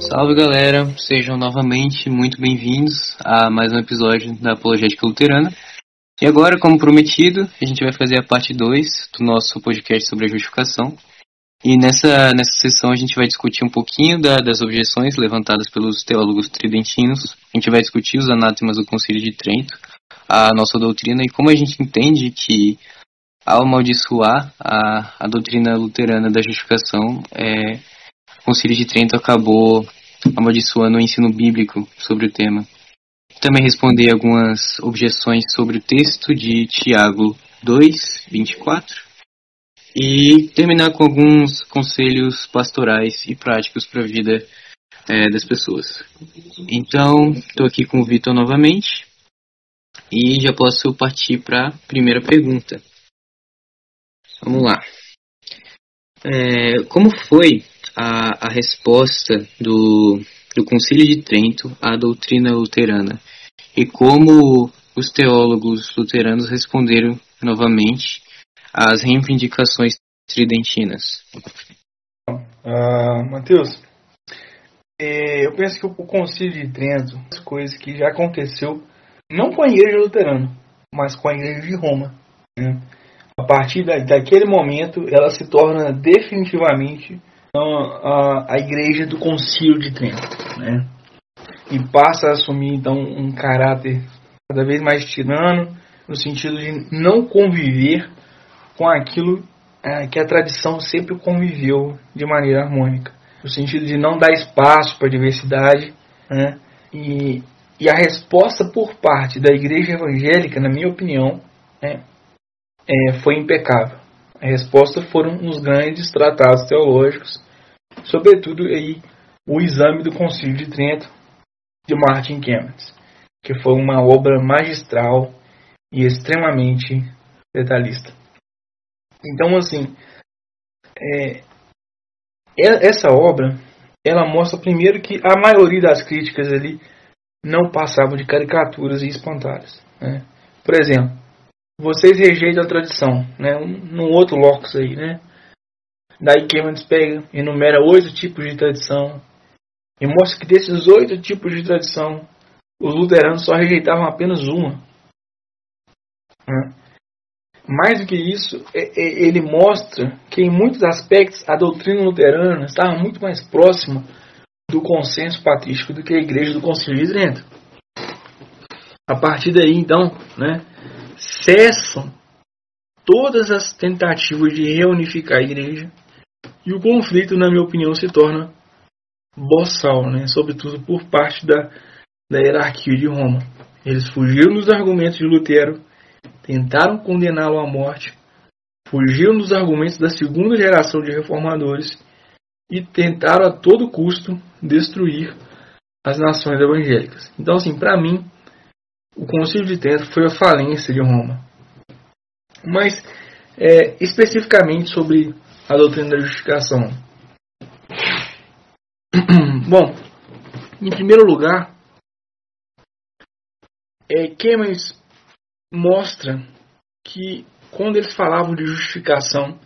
Salve galera, sejam novamente muito bem-vindos a mais um episódio da Apologética Luterana. E agora, como prometido, a gente vai fazer a parte 2 do nosso podcast sobre a justificação. E nessa, nessa sessão a gente vai discutir um pouquinho da, das objeções levantadas pelos teólogos tridentinos. A gente vai discutir os anátemas do Concílio de Trento, a nossa doutrina e como a gente entende que ao amaldiçoar a, a doutrina luterana da justificação, é, o Concílio de Trento acabou amaldiçoando o ensino bíblico sobre o tema. Também responder algumas objeções sobre o texto de Tiago 2, 24 e terminar com alguns conselhos pastorais e práticos para a vida é, das pessoas. Então, estou aqui com o Vitor novamente e já posso partir para a primeira pergunta. Vamos lá. É, como foi a, a resposta do, do Concílio de Trento à doutrina luterana? E como os teólogos luteranos responderam novamente às reivindicações tridentinas? Matheus, é, eu penso que o Concílio de Trento, as coisas que já aconteceu, não com a Igreja Luterana, mas com a Igreja de Roma. né? A partir da, daquele momento, ela se torna definitivamente então, a, a Igreja do Concílio de Trento, né? E passa a assumir então um caráter cada vez mais tirano, no sentido de não conviver com aquilo é, que a tradição sempre conviveu de maneira harmônica, no sentido de não dar espaço para a diversidade, né? E, e a resposta por parte da Igreja Evangélica, na minha opinião, né, é, foi impecável. A resposta foram os grandes tratados teológicos, sobretudo aí o exame do Concílio de Trento de Martin Kemmets, que foi uma obra magistral e extremamente detalhista. Então, assim, é, essa obra ela mostra primeiro que a maioria das críticas ali não passavam de caricaturas e espantalhos. Né? Por exemplo, vocês rejeitam a tradição, né? Um, outro locus aí, né? Daí Kemmons pega, enumera oito tipos de tradição e mostra que desses oito tipos de tradição, os luteranos só rejeitavam apenas uma. Né? Mais do que isso, ele mostra que em muitos aspectos a doutrina luterana estava muito mais próxima do consenso patrístico do que a igreja do Concílio de Trento. A partir daí, então, né, cessam todas as tentativas de reunificar a igreja e o conflito, na minha opinião, se torna boçal, né, sobretudo por parte da, da hierarquia de Roma. Eles fugiram dos argumentos de Lutero tentaram condená-lo à morte, fugiram dos argumentos da segunda geração de reformadores e tentaram a todo custo destruir as nações evangélicas. Então, assim, para mim, o Concílio de Trento foi a falência de Roma. Mas, é, especificamente sobre a doutrina da justificação. Bom, em primeiro lugar, é, Kemmers mostra que quando eles falavam de justificação,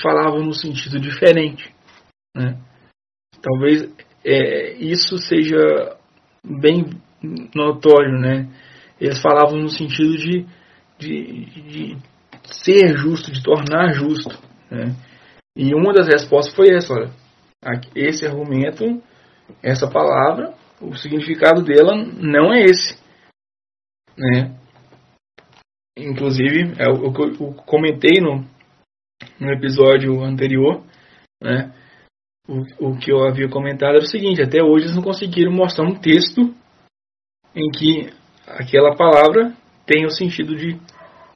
falavam no sentido diferente. Né? Talvez é, isso seja bem notório. Né? Eles falavam no sentido de, de, de ser justo, de tornar justo. Né? E uma das respostas foi essa: olha, esse argumento, essa palavra, o significado dela não é esse. Né? Inclusive, é o que eu comentei no, no episódio anterior, né? O, o que eu havia comentado era o seguinte: até hoje eles não conseguiram mostrar um texto em que aquela palavra tem o sentido de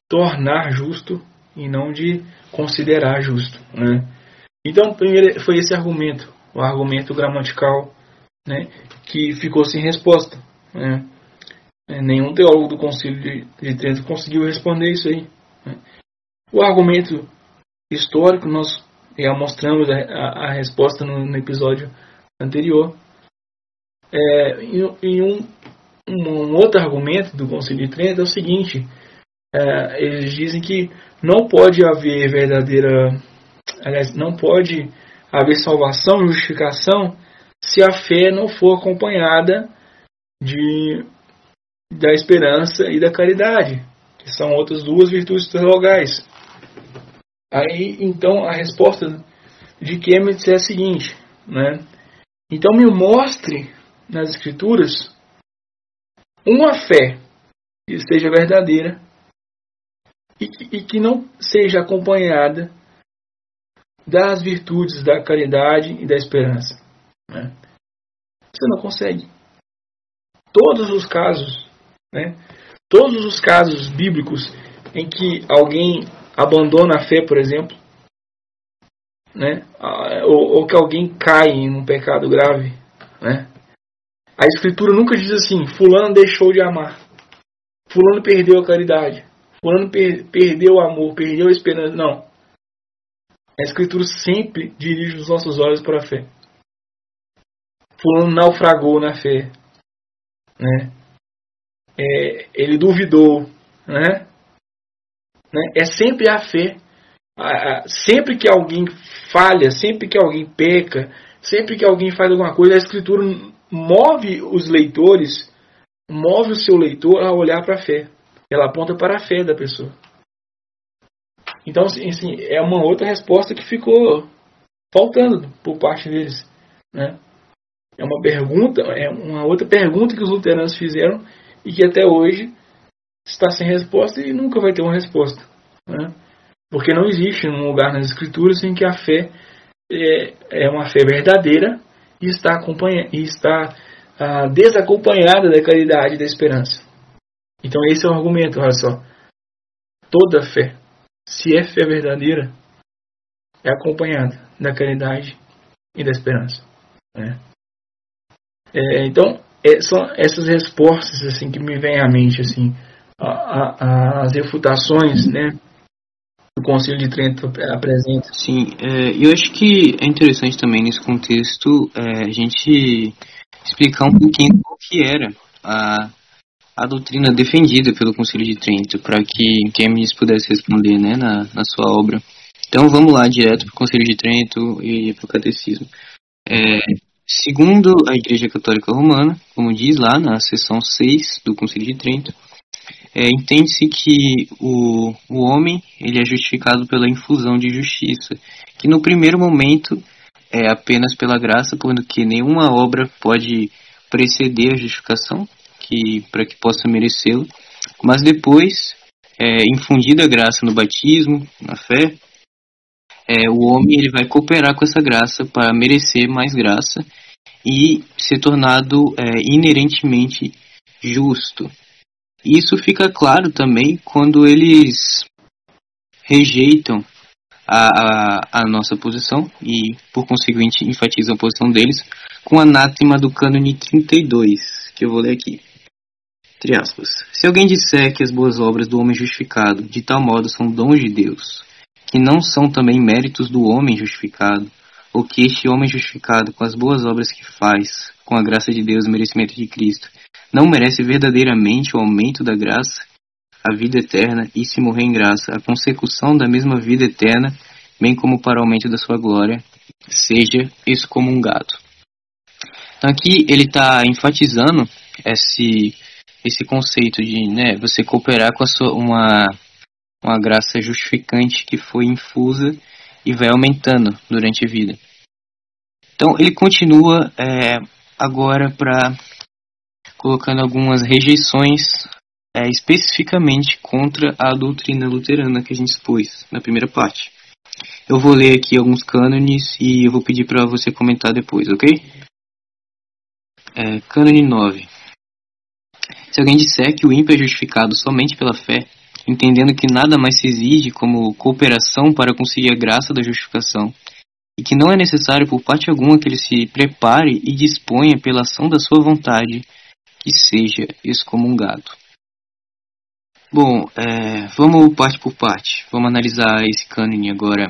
tornar justo e não de considerar justo, né? Então, primeiro foi esse argumento, o argumento gramatical, né, que ficou sem resposta, né? É, nenhum teólogo do Concílio de, de Trento conseguiu responder isso aí. Né? O argumento histórico, nós já mostramos a, a, a resposta no, no, episódio anterior. É, em, em, um um, outro argumento do Concílio de Trento é o seguinte: é, eles dizem que não pode haver verdadeira, aliás, não pode haver salvação, justificação, se a fé não for acompanhada de da esperança e da caridade, que são outras duas virtudes teologais. Aí, então, a resposta de Chemnitz é a seguinte, né? Então, me mostre nas Escrituras uma fé que seja verdadeira e que, e que não seja acompanhada das virtudes da caridade e da esperança. Né? Você não consegue. Todos os casos, né? todos os casos bíblicos em que alguém abandona a fé, por exemplo, né? ou, ou que alguém cai em um pecado grave, né? A escritura nunca diz assim: Fulano deixou de amar, Fulano perdeu a caridade, Fulano per perdeu o amor, perdeu a esperança. Não. A escritura sempre dirige os nossos olhos para a fé. Fulano naufragou na fé, né? É, ele duvidou, né? né? É sempre a fé. Sempre que alguém falha, sempre que alguém peca, sempre que alguém faz alguma coisa, a escritura move os leitores, move o seu leitor a olhar para a fé. Ela aponta para a fé da pessoa. Então, assim, assim, é uma outra resposta que ficou faltando por parte deles. Né? É uma pergunta, é uma outra pergunta que os luteranos fizeram e que até hoje está sem resposta e nunca vai ter uma resposta. Né? Porque não existe um lugar nas escrituras em que a fé é, é uma fé verdadeira e está, acompanha, e está ah, desacompanhada da caridade e da esperança. Então esse é o argumento, olha só. Toda fé, se é fé verdadeira, é acompanhada da caridade e da esperança. Né? É, então, é, são essas respostas assim que me vêm à mente, assim, a, a, as refutações, né, o Conselho de Trento apresenta. Sim, é, eu acho que é interessante também nesse contexto é, a gente explicar um pouquinho o que era a, a doutrina defendida pelo Conselho de Trento, para que Keynes pudesse responder né, na, na sua obra. Então vamos lá, direto para o Conselho de Trento e para o Catecismo. É, segundo a Igreja Católica Romana, como diz lá na seção 6 do Conselho de Trento, é, entende-se que o, o homem ele é justificado pela infusão de justiça, que no primeiro momento é apenas pela graça, porque nenhuma obra pode preceder a justificação, que para que possa merecê-lo, mas depois, é, infundida a graça no batismo, na fé, é, o homem ele vai cooperar com essa graça para merecer mais graça e ser tornado é, inerentemente justo. Isso fica claro também quando eles rejeitam a, a, a, nossa posição e, por conseguinte, enfatizam a posição deles com o anátema do cânone 32, que eu vou ler aqui. Se alguém disser que as boas obras do homem justificado de tal modo são dons de Deus, que não são também méritos do homem justificado, ou que este homem justificado com as boas obras que faz, com a graça de Deus e merecimento de Cristo, não merece verdadeiramente o aumento da graça, a vida eterna e, se morrer em graça, a consecução da mesma vida eterna, bem como para o aumento da sua glória, seja excomungado. Então aqui ele está enfatizando esse, esse conceito de né, você cooperar com sua, uma, uma graça justificante que foi infusa e vai aumentando durante a vida. Então ele continua é, agora para colocando algumas rejeições é, especificamente contra a doutrina luterana que a gente expôs na primeira parte. Eu vou ler aqui alguns cânones e eu vou pedir para você comentar depois, ok? É, cânone 9. Se alguém disser que o ímpio é justificado somente pela fé, entendendo que nada mais se exige como cooperação para conseguir a graça da justificação, e que não é necessário por parte alguma que ele se prepare e disponha pela ação da sua vontade que seja excomungado. Bom, é, vamos parte por parte. Vamos analisar esse cânone agora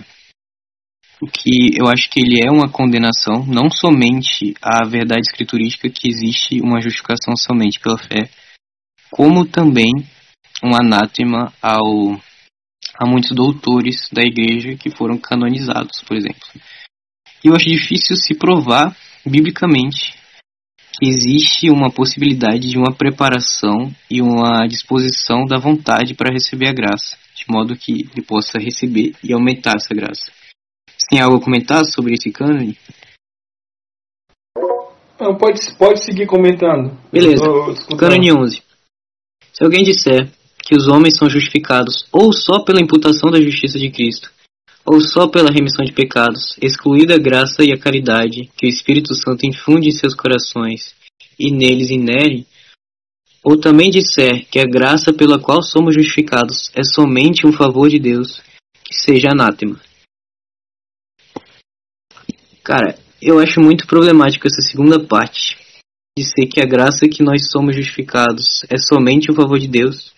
que eu acho que ele é uma condenação, não somente à verdade escriturística que existe uma justificação somente pela fé, como também um anátema ao a muitos doutores da igreja que foram canonizados, por exemplo. E eu acho difícil se provar biblicamente que existe uma possibilidade de uma preparação e uma disposição da vontade para receber a graça, de modo que ele possa receber e aumentar essa graça. Você tem algo a comentar sobre esse cânone? Não, pode, pode seguir comentando. Beleza. Cânone 11. Se alguém disser que os homens são justificados ou só pela imputação da justiça de Cristo, ou só pela remissão de pecados, excluída a graça e a caridade que o Espírito Santo infunde em seus corações e neles inere, ou também disser que a graça pela qual somos justificados é somente um favor de Deus, que seja anátema. Cara, eu acho muito problemático essa segunda parte, de ser que a graça que nós somos justificados é somente um favor de Deus,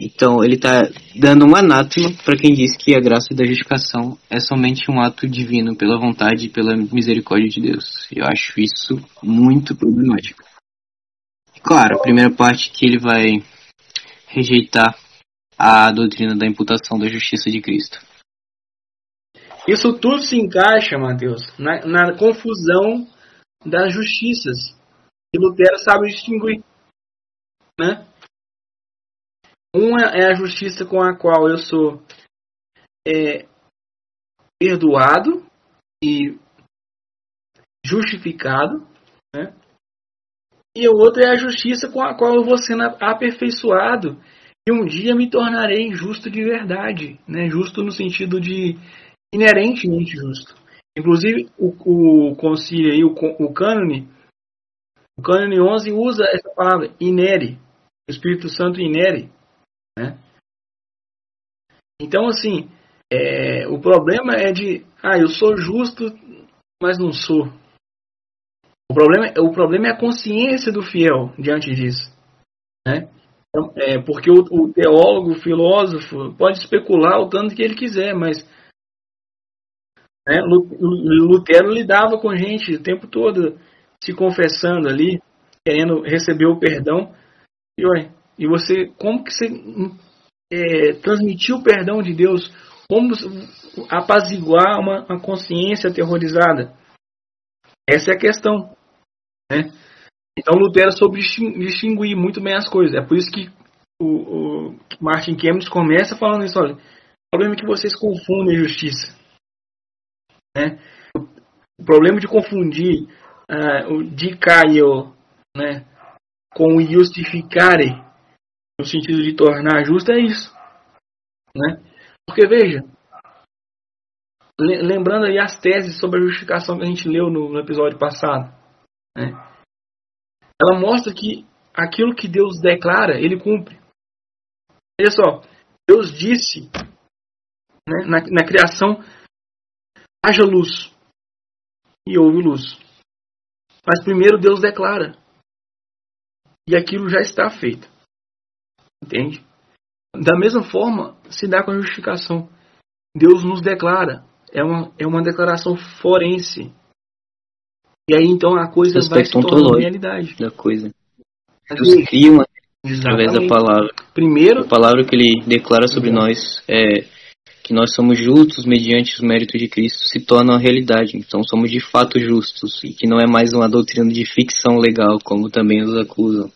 então, ele está dando um anátema para quem diz que a graça da justificação é somente um ato divino pela vontade e pela misericórdia de Deus. Eu acho isso muito problemático. Claro, a primeira parte que ele vai rejeitar a doutrina da imputação da justiça de Cristo. Isso tudo se encaixa, Mateus, na, na confusão das justiças. E Lutero sabe distinguir. Né? Uma é a justiça com a qual eu sou é, perdoado e justificado, né? E a outra é a justiça com a qual eu vou sendo aperfeiçoado e um dia me tornarei justo de verdade, né? Justo no sentido de inerentemente justo. Inclusive o, o concílio aí, o, o cânone, o cânone 11 usa essa palavra, inere, o Espírito Santo inere, né? Então, assim, é, o problema é de, ah, eu sou justo, mas não sou. O problema, o problema é a consciência do fiel diante disso. Né? Então, é, porque o, o, teólogo, o filósofo, pode especular o tanto que ele quiser, mas né, Lutero lidava com gente o tempo todo se confessando ali, querendo receber o perdão. E olha, e você, como que você é, o perdão de Deus? Como apaziguar uma, uma consciência aterrorizada? Essa é a questão. Né? Então Lutero soube distinguir muito bem as coisas. É por isso que o, o Martin Chemnitz começa falando isso. Olha, o problema é que vocês confundem justiça. Né? O problema de confundir uh, o dicaio né, com o justificare no sentido de tornar justo é isso. Né? Porque veja, lembrando aí as teses sobre a justificação que a gente leu no, episódio passado, né? ela mostra que aquilo que Deus declara, ele cumpre. Olha só, Deus disse né, na, na criação: haja luz. E houve luz. Mas primeiro Deus declara. E aquilo já está feito. Entende? Da mesma forma, se dá com a justificação. Deus nos declara. É uma, é uma declaração forense. E aí então a coisa vai se tornar realidade. Da coisa. Deus cria uma através da palavra. Primeiro, a palavra que ele declara sobre nós é que nós somos justos mediante os méritos de Cristo se torna uma realidade. Então somos de fato justos e que não é mais uma doutrina de ficção legal, como também os acusam.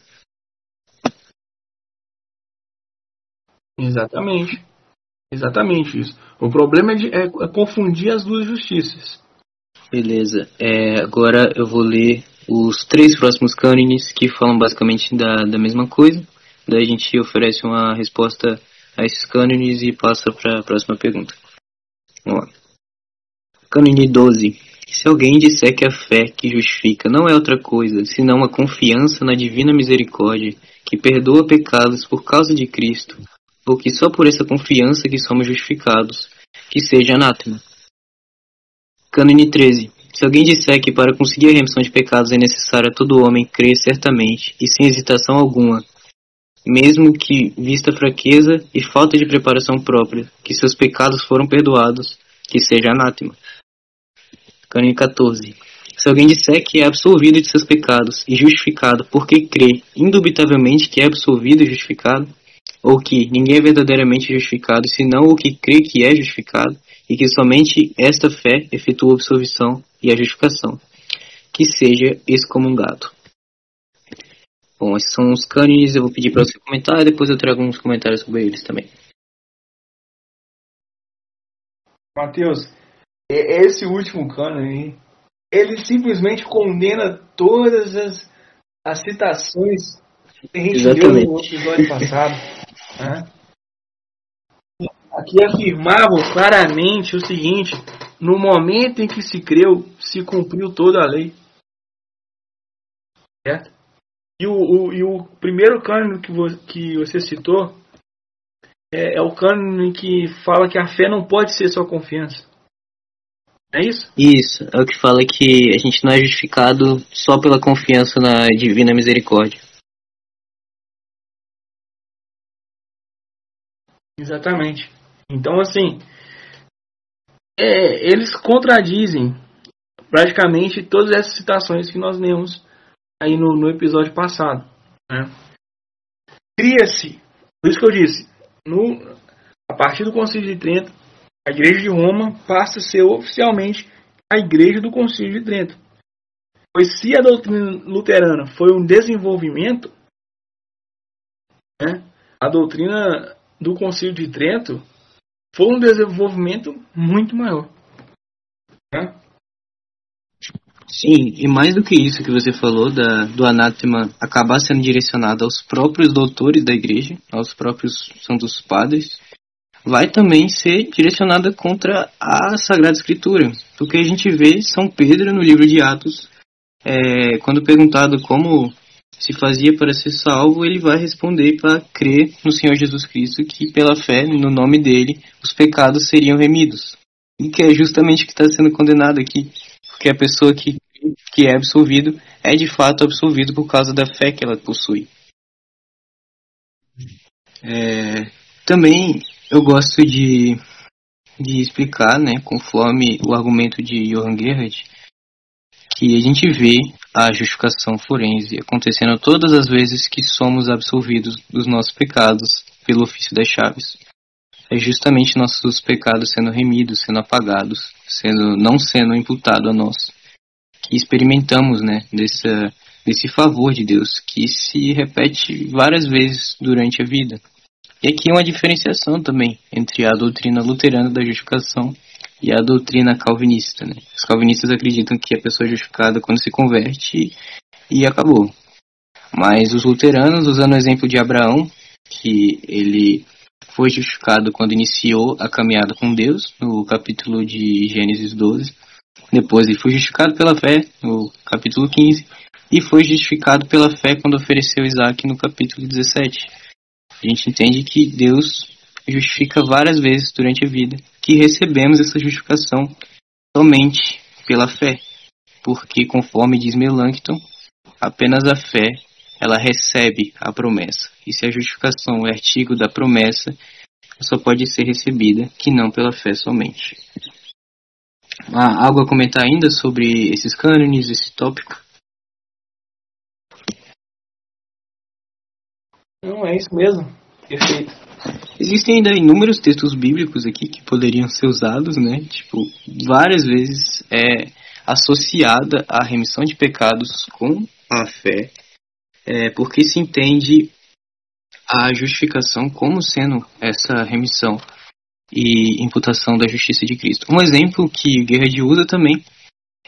Exatamente. Exatamente isso. O problema é, de, é, é confundir as duas justiças. Beleza. É, agora eu vou ler os três próximos cânones que falam basicamente da, da mesma coisa. Daí a gente oferece uma resposta a esses cânones e passa para a próxima pergunta. Vamos lá. Cânone 12. Se alguém disser que a fé que justifica não é outra coisa, senão a confiança na divina misericórdia, que perdoa pecados por causa de Cristo, ou que só por essa confiança que somos justificados, que seja anátema. Cânone 13. Se alguém disser que para conseguir a remissão de pecados é necessário a todo homem crer certamente e sem hesitação alguma, mesmo que vista fraqueza e falta de preparação própria, que seus pecados foram perdoados, que seja anátema. Cânone 14. Se alguém disser que é absolvido de seus pecados e justificado porque crê indubitavelmente que é absolvido e justificado, ou que ninguém é verdadeiramente justificado senão o que crê que é justificado, e que somente esta fé efetua a absolvição e a justificação, que seja excomungado. Bom, esses são os cânones, eu vou pedir para você comentar e depois eu trago alguns comentários sobre eles também. Mateus, esse último cânone, ele simplesmente condena todas as, as citações que a gente Exatamente. deu no episódio passado. Né? Aqui afirmavam claramente o seguinte: no momento em que se creu, se cumpriu toda a lei. Certo? E o, o, e o primeiro cânone que, vo, que você citou é, é o cânone que fala que a fé não pode ser só confiança. É isso? Isso, é o que fala que a gente não é justificado só pela confiança na divina misericórdia. Exatamente. Então, assim, é, eles contradizem praticamente todas essas citações que nós lemos aí no, no episódio passado. Né? Cria-se, por isso que eu disse, no, a partir do Concílio de Trento, a Igreja de Roma passa a ser oficialmente a Igreja do Concílio de Trento. Pois se a doutrina luterana foi um desenvolvimento, né, a doutrina do Concílio de Trento foi um desenvolvimento muito maior. Né? Sim, e mais do que isso que você falou da, do anátema acabar sendo direcionado aos próprios doutores da igreja, aos próprios santos padres, vai também ser direcionada contra a Sagrada Escritura. Porque a gente vê São Pedro no livro de Atos, é, quando perguntado como se fazia para ser salvo, ele vai responder para crer no Senhor Jesus Cristo, que pela fé, no nome dele, os pecados seriam remidos. E que é justamente o que está sendo condenado aqui. Porque a pessoa que, que é absolvido é de fato absolvido por causa da fé que ela possui. É, também eu gosto de, de explicar, né, conforme o argumento de Johann Gerhard, que a gente vê a justificação forense acontecendo todas as vezes que somos absolvidos dos nossos pecados pelo ofício das chaves. É justamente nossos pecados sendo remidos, sendo apagados, sendo não sendo imputado a nós, que experimentamos, né, desse, desse favor de Deus que se repete várias vezes durante a vida. E aqui é uma diferenciação também entre a doutrina luterana da justificação e a doutrina calvinista. Né? Os calvinistas acreditam que a pessoa é justificada quando se converte e, acabou. Mas os luteranos, usando o exemplo de Abraão, que ele foi justificado quando iniciou a caminhada com Deus, no capítulo de Gênesis 12. Depois ele foi justificado pela fé, no capítulo 15. E foi justificado pela fé quando ofereceu Isaac, no capítulo 17. A gente entende que Deus justifica várias vezes durante a vida, que recebemos essa justificação somente pela fé, porque conforme diz Melanchthon, apenas a fé ela recebe a promessa. E se a justificação é artigo da promessa, só pode ser recebida que não pela fé somente. Há algo a comentar ainda sobre esses cânones, esse tópico? Não, é isso mesmo. Perfeito. Existem ainda inúmeros textos bíblicos aqui que poderiam ser usados, né? Tipo, várias vezes é associada a remissão de pecados com a fé, é, porque se entende a justificação como sendo essa remissão e imputação da justiça de Cristo. Um exemplo que Gerhard usa também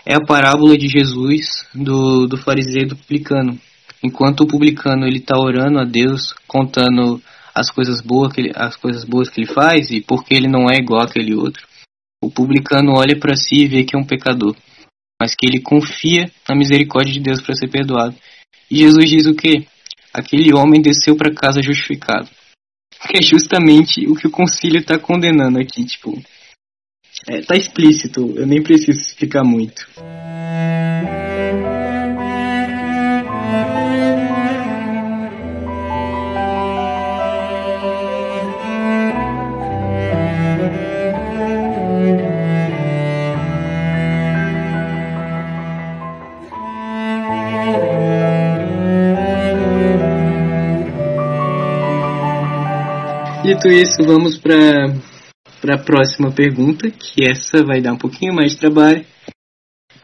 é a parábola de Jesus do, do fariseu e do publicano. Enquanto o publicano ele está orando a Deus, contando as coisas boas que ele, as coisas boas que ele faz e porque ele não é igual àquele outro. O publicano olha para si e vê que é um pecador, mas que ele confia na misericórdia de Deus para ser perdoado. E Jesus diz o que? Aquele homem desceu para casa justificado. Que é justamente o que o concílio está condenando aqui, tipo, é, tá explícito, eu nem preciso explicar muito. Dito isso, vamos para a próxima pergunta, que essa vai dar um pouquinho mais de trabalho,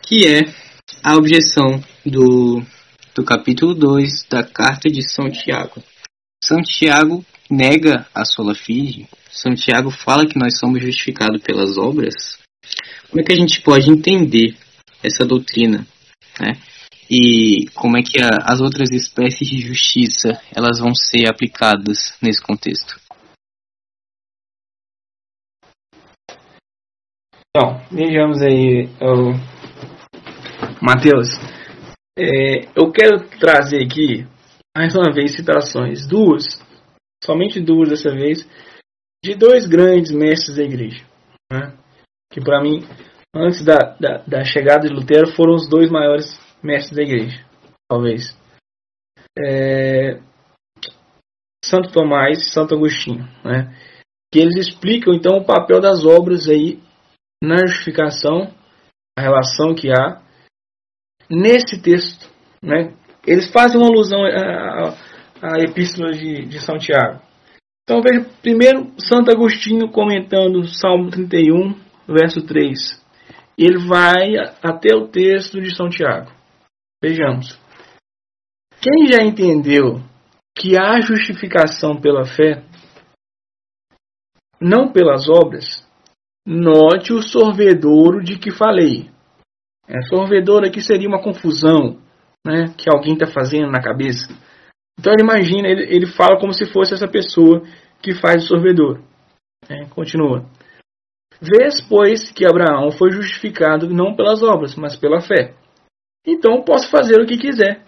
que é a objeção do, do capítulo 2 da carta de São Tiago. São Tiago nega a sola fide, São Tiago fala que nós somos justificados pelas obras. Como é que a gente pode entender essa doutrina? Né? E como é que a, as outras espécies de justiça elas vão ser aplicadas nesse contexto? Então, vejamos aí, o Mateus. É, eu quero trazer aqui, mais uma vez, citações, duas, somente duas dessa vez, de dois grandes mestres da igreja. Né? Que para mim, antes da, da, da, chegada de Lutero, foram os dois maiores mestres da igreja, talvez. É, Santo Tomás e Santo Agostinho. Né? Que eles explicam então o papel das obras aí na justificação, a relação que há nesse texto. Né? Eles fazem uma alusão à, à epístola de, de São Tiago. Então veja primeiro Santo Agostinho comentando Salmo 31, verso 3. Ele vai até o texto de São Tiago. Vejamos. Quem já entendeu que há justificação pela fé, não pelas obras, Note o sorvedouro de que falei. É, sorvedouro aqui seria uma confusão né, que alguém está fazendo na cabeça. Então ele imagina, ele, ele fala como se fosse essa pessoa que faz o sorvedouro. É, continua. Vês, pois, que Abraão foi justificado não pelas obras, mas pela fé. Então posso fazer o que quiser.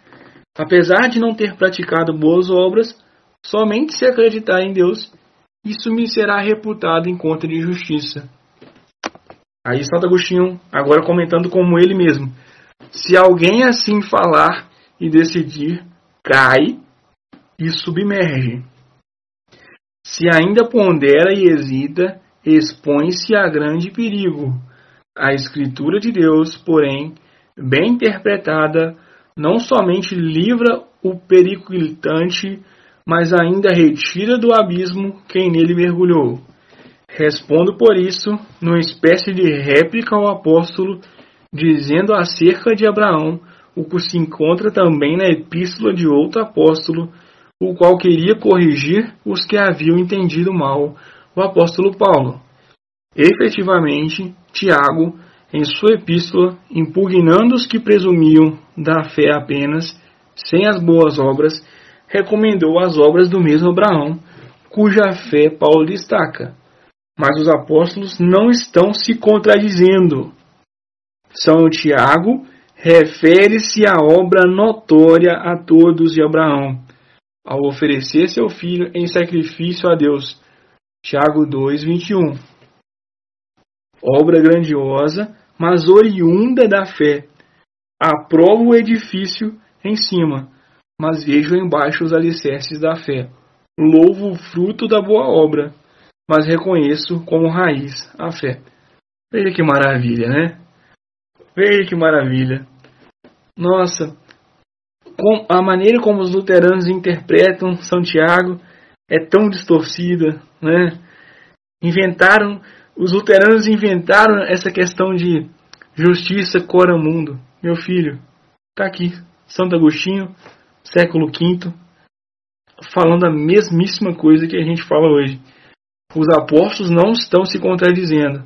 Apesar de não ter praticado boas obras, somente se acreditar em Deus, isso me será reputado em conta de justiça. Aí Santo Agostinho, agora comentando como ele mesmo. Se alguém assim falar e decidir, cai e submerge. Se ainda pondera e hesita, expõe-se a grande perigo. A Escritura de Deus, porém, bem interpretada, não somente livra o periclitante, mas ainda retira do abismo quem nele mergulhou. Respondo por isso, numa espécie de réplica ao apóstolo, dizendo acerca de Abraão o que se encontra também na epístola de outro apóstolo, o qual queria corrigir os que haviam entendido mal, o apóstolo Paulo. Efetivamente, Tiago, em sua epístola, impugnando os que presumiam da fé apenas, sem as boas obras, recomendou as obras do mesmo Abraão, cuja fé Paulo destaca mas os apóstolos não estão se contradizendo. São Tiago refere-se à obra notória a todos de Abraão, ao oferecer seu filho em sacrifício a Deus. Tiago 2:21. Obra grandiosa, mas oriunda da fé. Aprovo o edifício em cima, mas vejo embaixo os alicerces da fé. Louvo o fruto da boa obra mas reconheço como raiz a fé. Veja que maravilha, né? Veja que maravilha. Nossa, a maneira como os luteranos interpretam Santiago é tão distorcida, né? Inventaram, os luteranos inventaram essa questão de justiça cora mundo. Meu filho, tá aqui, Santo Agostinho, século V, falando a mesmíssima coisa que a gente fala hoje. Os apóstolos não estão se contradizendo.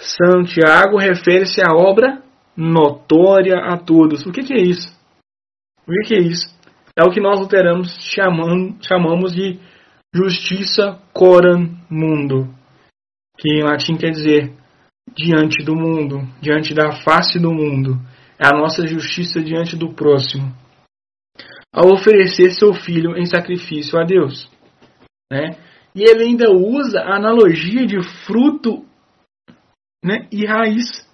Santiago refere-se à obra notória a todos. O que, que é isso? O que, que é isso? É o que nós luteranos chamam, chamamos de justiça coram mundo, que em latim quer dizer diante do mundo, diante da face do mundo. É a nossa justiça diante do próximo. Ao oferecer seu filho em sacrifício a Deus. Né? E ele ainda usa a analogia de fruto né, e raiz.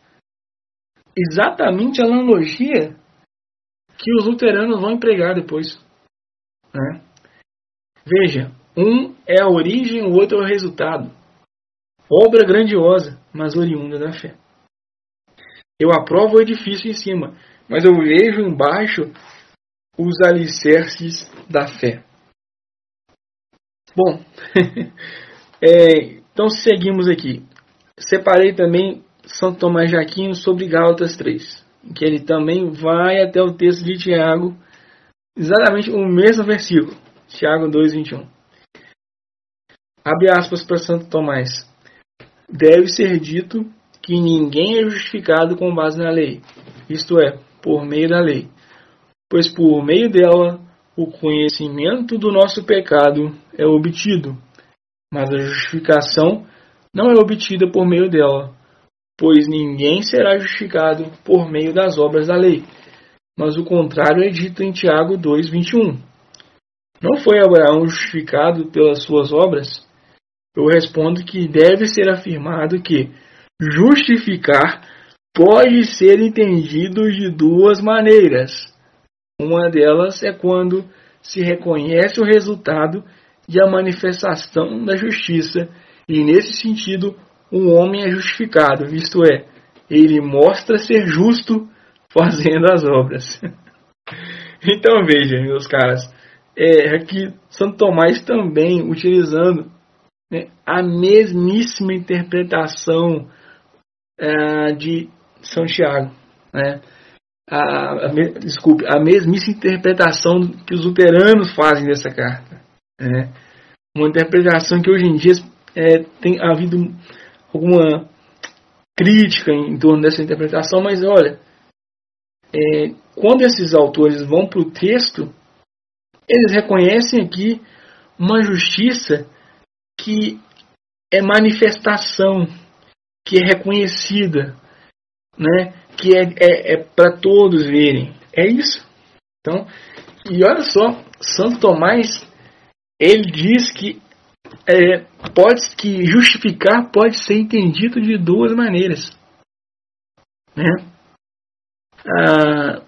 Exatamente a analogia que os luteranos vão empregar depois. Né? Veja, um é a origem, o outro é o resultado. Obra grandiosa, mas oriunda da fé. Eu aprovo o edifício em cima, mas eu vejo embaixo os alicerces da fé. Bom, é, então seguimos aqui. Separei também Santo Tomás de Aquino sobre Gálatas 3, que ele também vai até o texto de Tiago, exatamente o mesmo versículo, Tiago 2, 21. Abre aspas para Santo Tomás. Deve ser dito que ninguém é justificado com base na lei, isto é, por meio da lei, pois por meio dela o conhecimento do nosso pecado é obtido, mas a justificação não é obtida por meio dela, pois ninguém será justificado por meio das obras da lei. Mas o contrário é dito em Tiago 2:21. Não foi Abraão justificado pelas suas obras? Eu respondo que deve ser afirmado que justificar pode ser entendido de duas maneiras uma delas é quando se reconhece o resultado e a manifestação da justiça, e nesse sentido, um homem é justificado, isto é, ele mostra ser justo fazendo as obras. então veja, meus caras, é, aqui Santo Tomás também utilizando né, a mesmíssima interpretação é, de São Tiago. Né? a, a, desculpe, a mesmíssima interpretação que os luteranos fazem dessa carta. Né? Uma interpretação que hoje em dia é, tem havido alguma crítica em torno dessa interpretação, mas olha, é, quando esses autores vão para o texto, eles reconhecem aqui uma justiça que é manifestação, que é reconhecida, né? que é, é, é para todos verem. É isso. Então, e olha só, Santo Tomás, ele diz que é, pode que justificar pode ser entendido de duas maneiras. Né? Ah,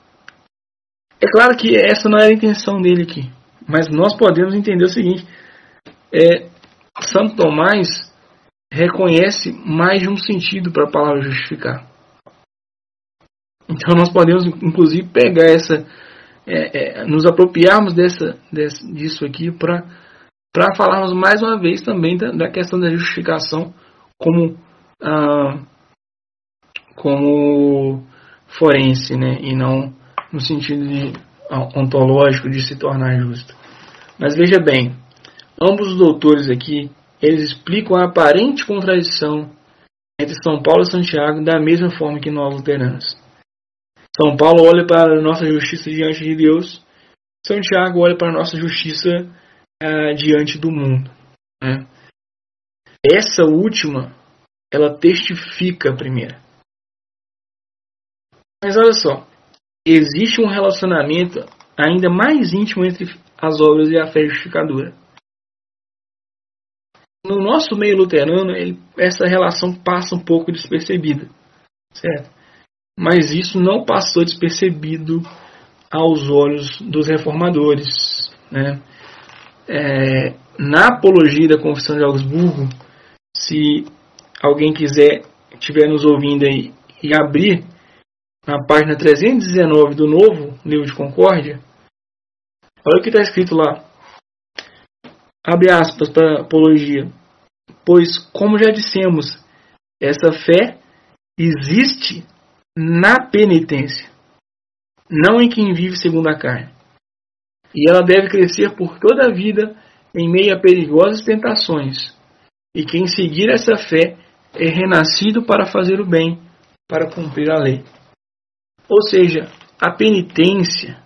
é claro que essa não era a intenção dele aqui, mas nós podemos entender o seguinte: é, Santo Tomás reconhece mais de um sentido para a palavra justificar. Então nós podemos, inclusive, pegar essa, é, é, nos apropriarmos dessa, disso aqui para falarmos mais uma vez também da, da questão da justificação como ah, como forense, né, e não no sentido de, ontológico de se tornar justo. Mas veja bem, ambos os doutores aqui eles explicam a aparente contradição entre São Paulo e Santiago da mesma forma que nós luteranos. São Paulo olha para a nossa justiça diante de Deus. São Tiago olha para a nossa justiça uh, diante do mundo. Né? Essa última, ela testifica a primeira. Mas olha só, existe um relacionamento ainda mais íntimo entre as obras e a fé justificadora. No nosso meio luterano, ele, essa relação passa um pouco despercebida, certo? Mas isso não passou despercebido aos olhos dos reformadores. Né? É, na apologia da Confissão de Augsburgo, se alguém quiser estiver nos ouvindo aí e abrir na página 319 do novo livro de Concórdia, olha o que está escrito lá. Abre aspas para a apologia. Pois, como já dissemos, essa fé existe na penitência, não em quem vive segundo a carne. E ela deve crescer por toda a vida em meio a perigosas tentações. E quem seguir essa fé é renascido para fazer o bem, para cumprir a lei. Ou seja, a penitência,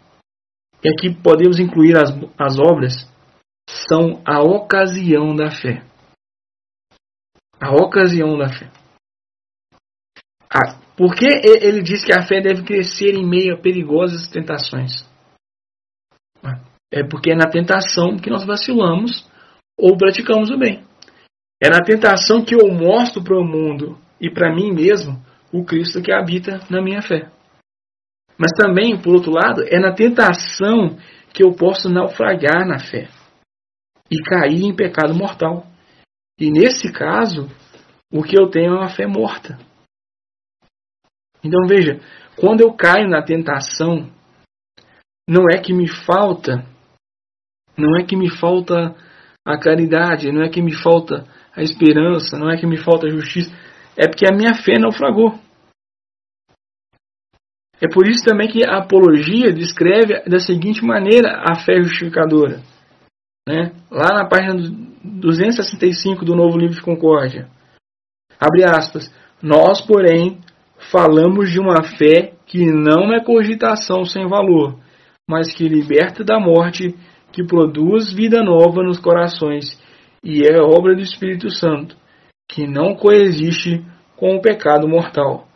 e aqui podemos incluir as, as obras, são a ocasião da fé. A ocasião da fé. A, por que ele diz que a fé deve crescer em meio a perigosas tentações? É porque é na tentação que nós vacilamos ou praticamos o bem. É na tentação que eu mostro para o mundo e para mim mesmo o Cristo que habita na minha fé. Mas também, por outro lado, é na tentação que eu posso naufragar na fé e cair em pecado mortal. E nesse caso, o que eu tenho é uma fé morta. Então veja, quando eu caio na tentação, não é que me falta, não é que me falta a caridade, não é que me falta a esperança, não é que me falta a justiça, é porque a minha fé naufragou. É por isso também que a apologia descreve da seguinte maneira a fé justificadora. Né? Lá na página 265 do Novo Livro de Concórdia. Abre aspas. Nós, porém, falamos de uma fé que não é cogitação sem valor, mas que liberta da morte, que produz vida nova nos corações e é obra do Espírito Santo, que não coexiste com o pecado mortal,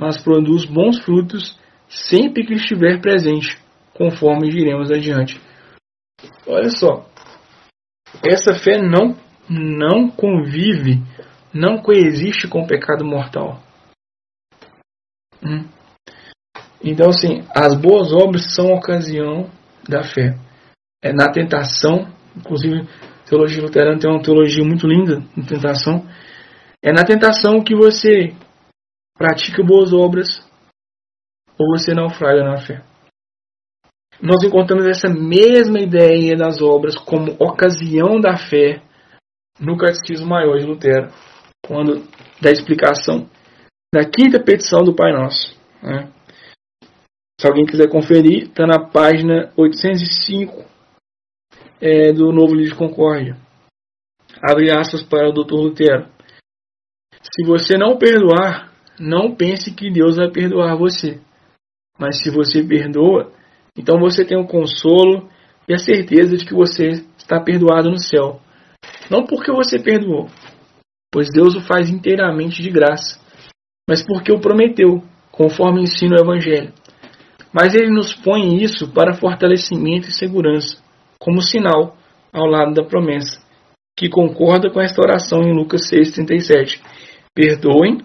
mas produz bons frutos sempre que estiver presente, conforme diremos adiante. Olha só, essa fé não não convive, não coexiste com o pecado mortal. Hum. Então, assim, as boas obras são ocasião da fé. É na tentação, inclusive, a teologia luterana tem uma teologia muito linda na tentação. É na tentação que você pratica boas obras ou você naufraga na fé. Nós encontramos essa mesma ideia das obras como ocasião da fé no Catecismo Maior de Lutero, quando da explicação da quinta petição do Pai Nosso. Né? Se alguém quiser conferir, está na página 805 é, do Novo Livro de Concórdia. Abre aspas para o Dr. Lutero. Se você não perdoar, não pense que Deus vai perdoar você. Mas se você perdoa, então você tem o consolo e a certeza de que você está perdoado no céu. Não porque você perdoou, pois Deus o faz inteiramente de graça, mas porque o prometeu, conforme ensina o Evangelho. Mas ele nos põe isso para fortalecimento e segurança, como sinal ao lado da promessa, que concorda com esta oração em Lucas 6,37. Perdoem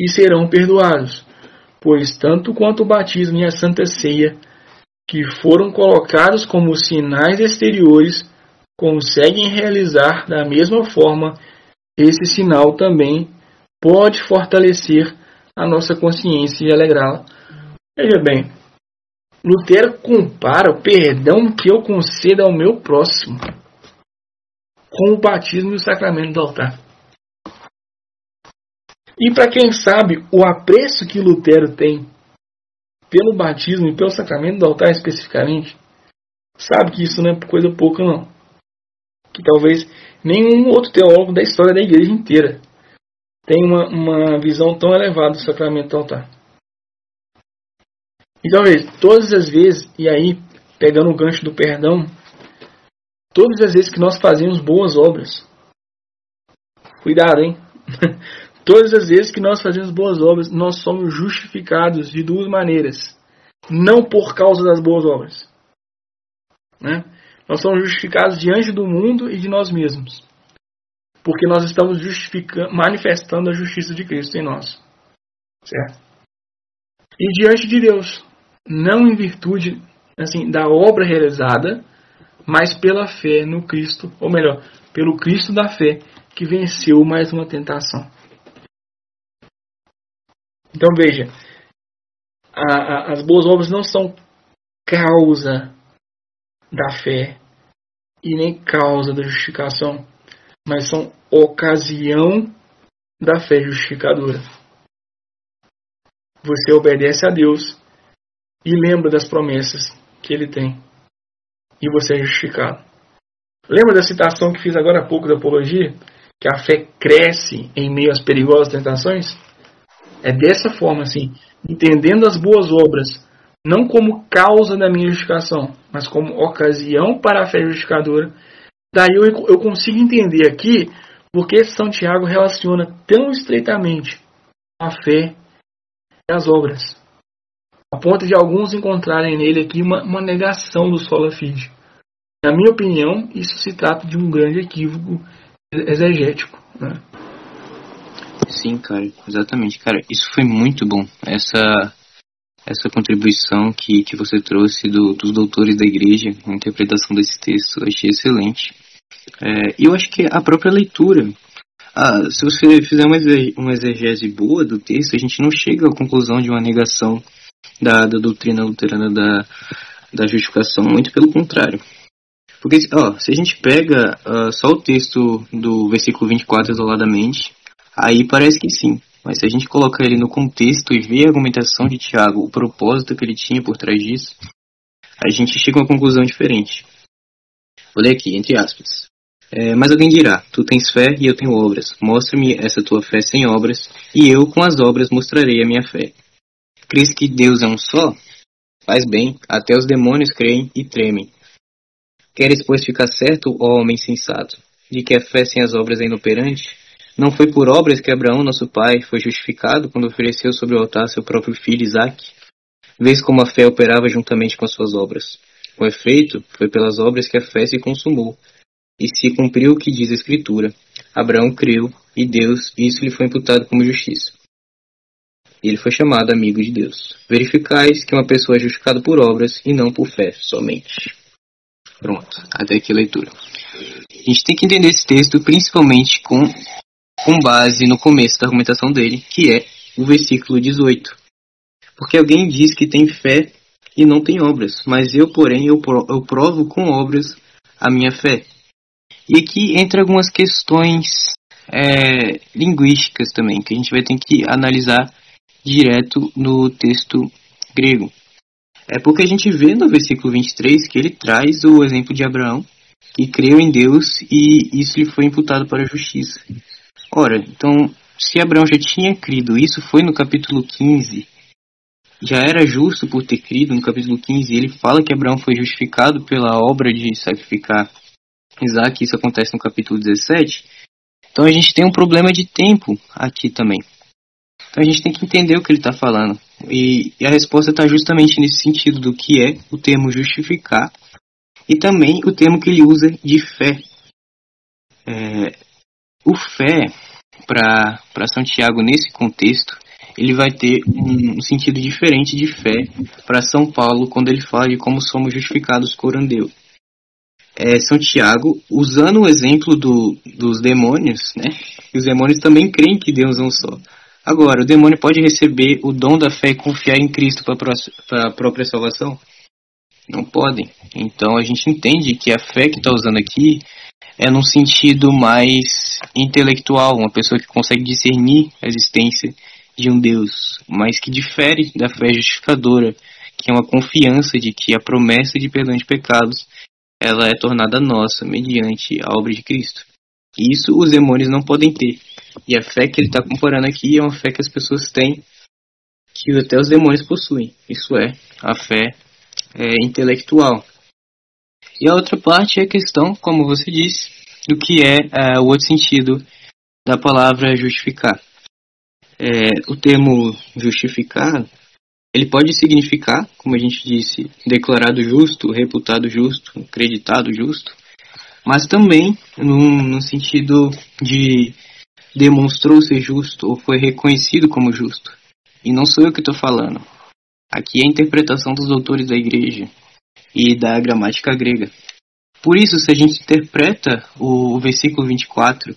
e serão perdoados, pois tanto quanto o batismo e a santa ceia, que foram colocados como sinais exteriores, conseguem realizar da mesma forma, esse sinal também pode fortalecer a nossa consciência e alegrá-la. Veja bem, Lutero compara o perdão que eu concedo ao meu próximo com o batismo e o sacramento do altar. E para quem sabe o apreço que Lutero tem pelo batismo e pelo sacramento do altar especificamente, sabe que isso não é coisa pouca não. Que talvez nenhum outro teólogo da história da igreja inteira tenha uma, uma visão tão elevada do sacramento do altar. Então veja, todas as vezes, e aí pegando o gancho do perdão, todas as vezes que nós fazemos boas obras, cuidado, hein? Todas as vezes que nós fazemos boas obras, nós somos justificados de duas maneiras. Não por causa das boas obras. Né? Nós somos justificados diante do mundo e de nós mesmos. Porque nós estamos manifestando a justiça de Cristo em nós. Certo? E diante de Deus. Não em virtude assim, da obra realizada, mas pela fé no Cristo, ou melhor, pelo Cristo da fé, que venceu mais uma tentação. Então veja, a, a, as boas obras não são causa da fé e nem causa da justificação, mas são ocasião da fé justificadora. Você obedece a Deus e lembra das promessas que Ele tem, e você é justificado. Lembra da citação que fiz agora há pouco da Apologia? Que a fé cresce em meio às perigosas tentações? É dessa forma, assim, entendendo as boas obras, não como causa da minha justificação, mas como ocasião para a fé justificadora. Daí eu, eu consigo entender aqui porque São Tiago relaciona tão estreitamente a fé e as obras, a ponto de alguns encontrarem nele aqui uma, uma negação do sola fide. Na minha opinião, isso se trata de um grande equívoco exegético. Né? Sim, cara, exatamente, cara. Isso foi muito bom. Essa essa contribuição que, que você trouxe do, dos doutores da igreja, a interpretação desse texto, achei excelente. É, e eu acho que a própria leitura, ah, se você fizer uma, uma exegese boa do texto, a gente não chega à conclusão de uma negação da, da doutrina luterana da, da justificação, muito pelo contrário. Porque, ó, se a gente pega uh, só o texto do versículo 24 isoladamente, aí parece que sim. Mas se a gente colocar ele no contexto e ver a argumentação de Tiago, o propósito que ele tinha por trás disso, a gente chega a uma conclusão diferente. Vou ler aqui, entre aspas. É, mas alguém dirá: Tu tens fé e eu tenho obras. Mostra-me essa tua fé sem obras, e eu com as obras mostrarei a minha fé. Crês que Deus é um só? Faz bem, até os demônios creem e tremem. Queres, pois, ficar certo, ó homem sensato, de que a fé sem as obras é inoperante? Não foi por obras que Abraão, nosso pai, foi justificado quando ofereceu sobre o altar seu próprio filho Isaque? Vês como a fé operava juntamente com as suas obras. Com efeito, foi pelas obras que a fé se consumou, e se cumpriu o que diz a Escritura. Abraão creu, e Deus, isso lhe foi imputado como justiça. Ele foi chamado amigo de Deus. Verificais que uma pessoa é justificada por obras e não por fé somente. Pronto, até aqui a leitura. A gente tem que entender esse texto principalmente com, com base no começo da argumentação dele, que é o versículo 18. Porque alguém diz que tem fé e não tem obras, mas eu, porém, eu, provo com obras a minha fé. E aqui entra algumas questões é, linguísticas também, que a gente vai ter que analisar direto no texto grego. É porque a gente vê no versículo 23 que ele traz o exemplo de Abraão, que creu em Deus e isso lhe foi imputado para a justiça. Ora, então, se Abraão já tinha crido, isso foi no capítulo 15, já era justo por ter crido, no capítulo 15, ele fala que Abraão foi justificado pela obra de sacrificar Isaac, isso acontece no capítulo 17. Então a gente tem um problema de tempo aqui também. Então a gente tem que entender o que ele está falando. E, e a resposta está justamente nesse sentido do que é o termo justificar e também o termo que ele usa de fé. É, o fé, para São Tiago, nesse contexto, ele vai ter um, sentido diferente de fé para São Paulo quando ele fala de como somos justificados por Deus. É, São Tiago, usando o exemplo do, dos demônios, né? Os demônios também creem que Deus é um só. Agora, o demônio pode receber o dom da fé e confiar em Cristo para a própria salvação? Não podem. Então a gente entende que a fé que está usando aqui é num sentido mais intelectual, uma pessoa que consegue discernir a existência de um Deus, mas que difere da fé justificadora, que é uma confiança de que a promessa de perdão de pecados ela é tornada nossa mediante a obra de Cristo. Isso os demônios não podem ter. E a fé que ele está comparando aqui é uma fé que as pessoas têm, que até os demônios possuem. Isso é, a fé é, intelectual. E a outra parte é a questão, como você disse, do que é, é o outro sentido da palavra justificar. É, o termo justificar, ele pode significar, como a gente disse, declarado justo, reputado justo, acreditado justo, mas também no, no sentido de demonstrou ser justo ou foi reconhecido como justo. E não sou eu que estou falando. Aqui é a interpretação dos autores da igreja e da gramática grega. Por isso, se a gente interpreta o versículo 24,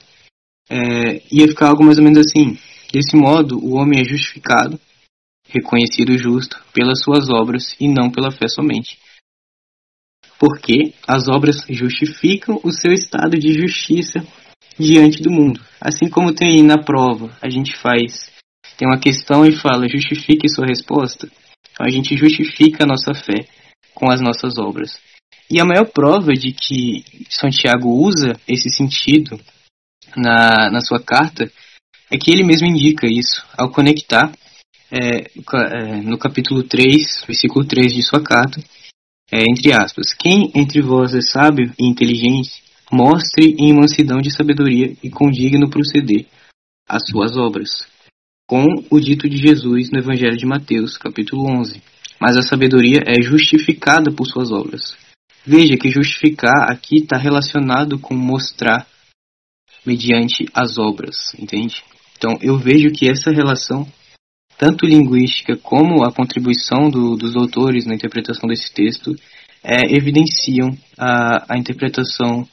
é, ia ficar algo mais ou menos assim. Desse modo, o homem é justificado, reconhecido justo, pelas suas obras e não pela fé somente. Porque as obras justificam o seu estado de justiça diante do mundo. Assim como tem na prova, a gente faz, tem uma questão e fala, justifique sua resposta. Então a gente justifica a nossa fé com as nossas obras. E a maior prova de que São Tiago usa esse sentido na, na sua carta é que ele mesmo indica isso ao conectar é, é no capítulo 3, versículo 3 de sua carta, é, entre aspas, quem entre vós é sábio e inteligente, mostre em mansidão de sabedoria e com digno proceder as suas obras, com o dito de Jesus no Evangelho de Mateus, capítulo 11. Mas a sabedoria é justificada por suas obras. Veja que justificar aqui está relacionado com mostrar mediante as obras, entende? Então eu vejo que essa relação, tanto linguística como a contribuição do, dos autores na interpretação desse texto, é, evidenciam a, a interpretação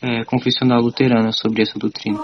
é, confessional luterana sobre essa doutrina.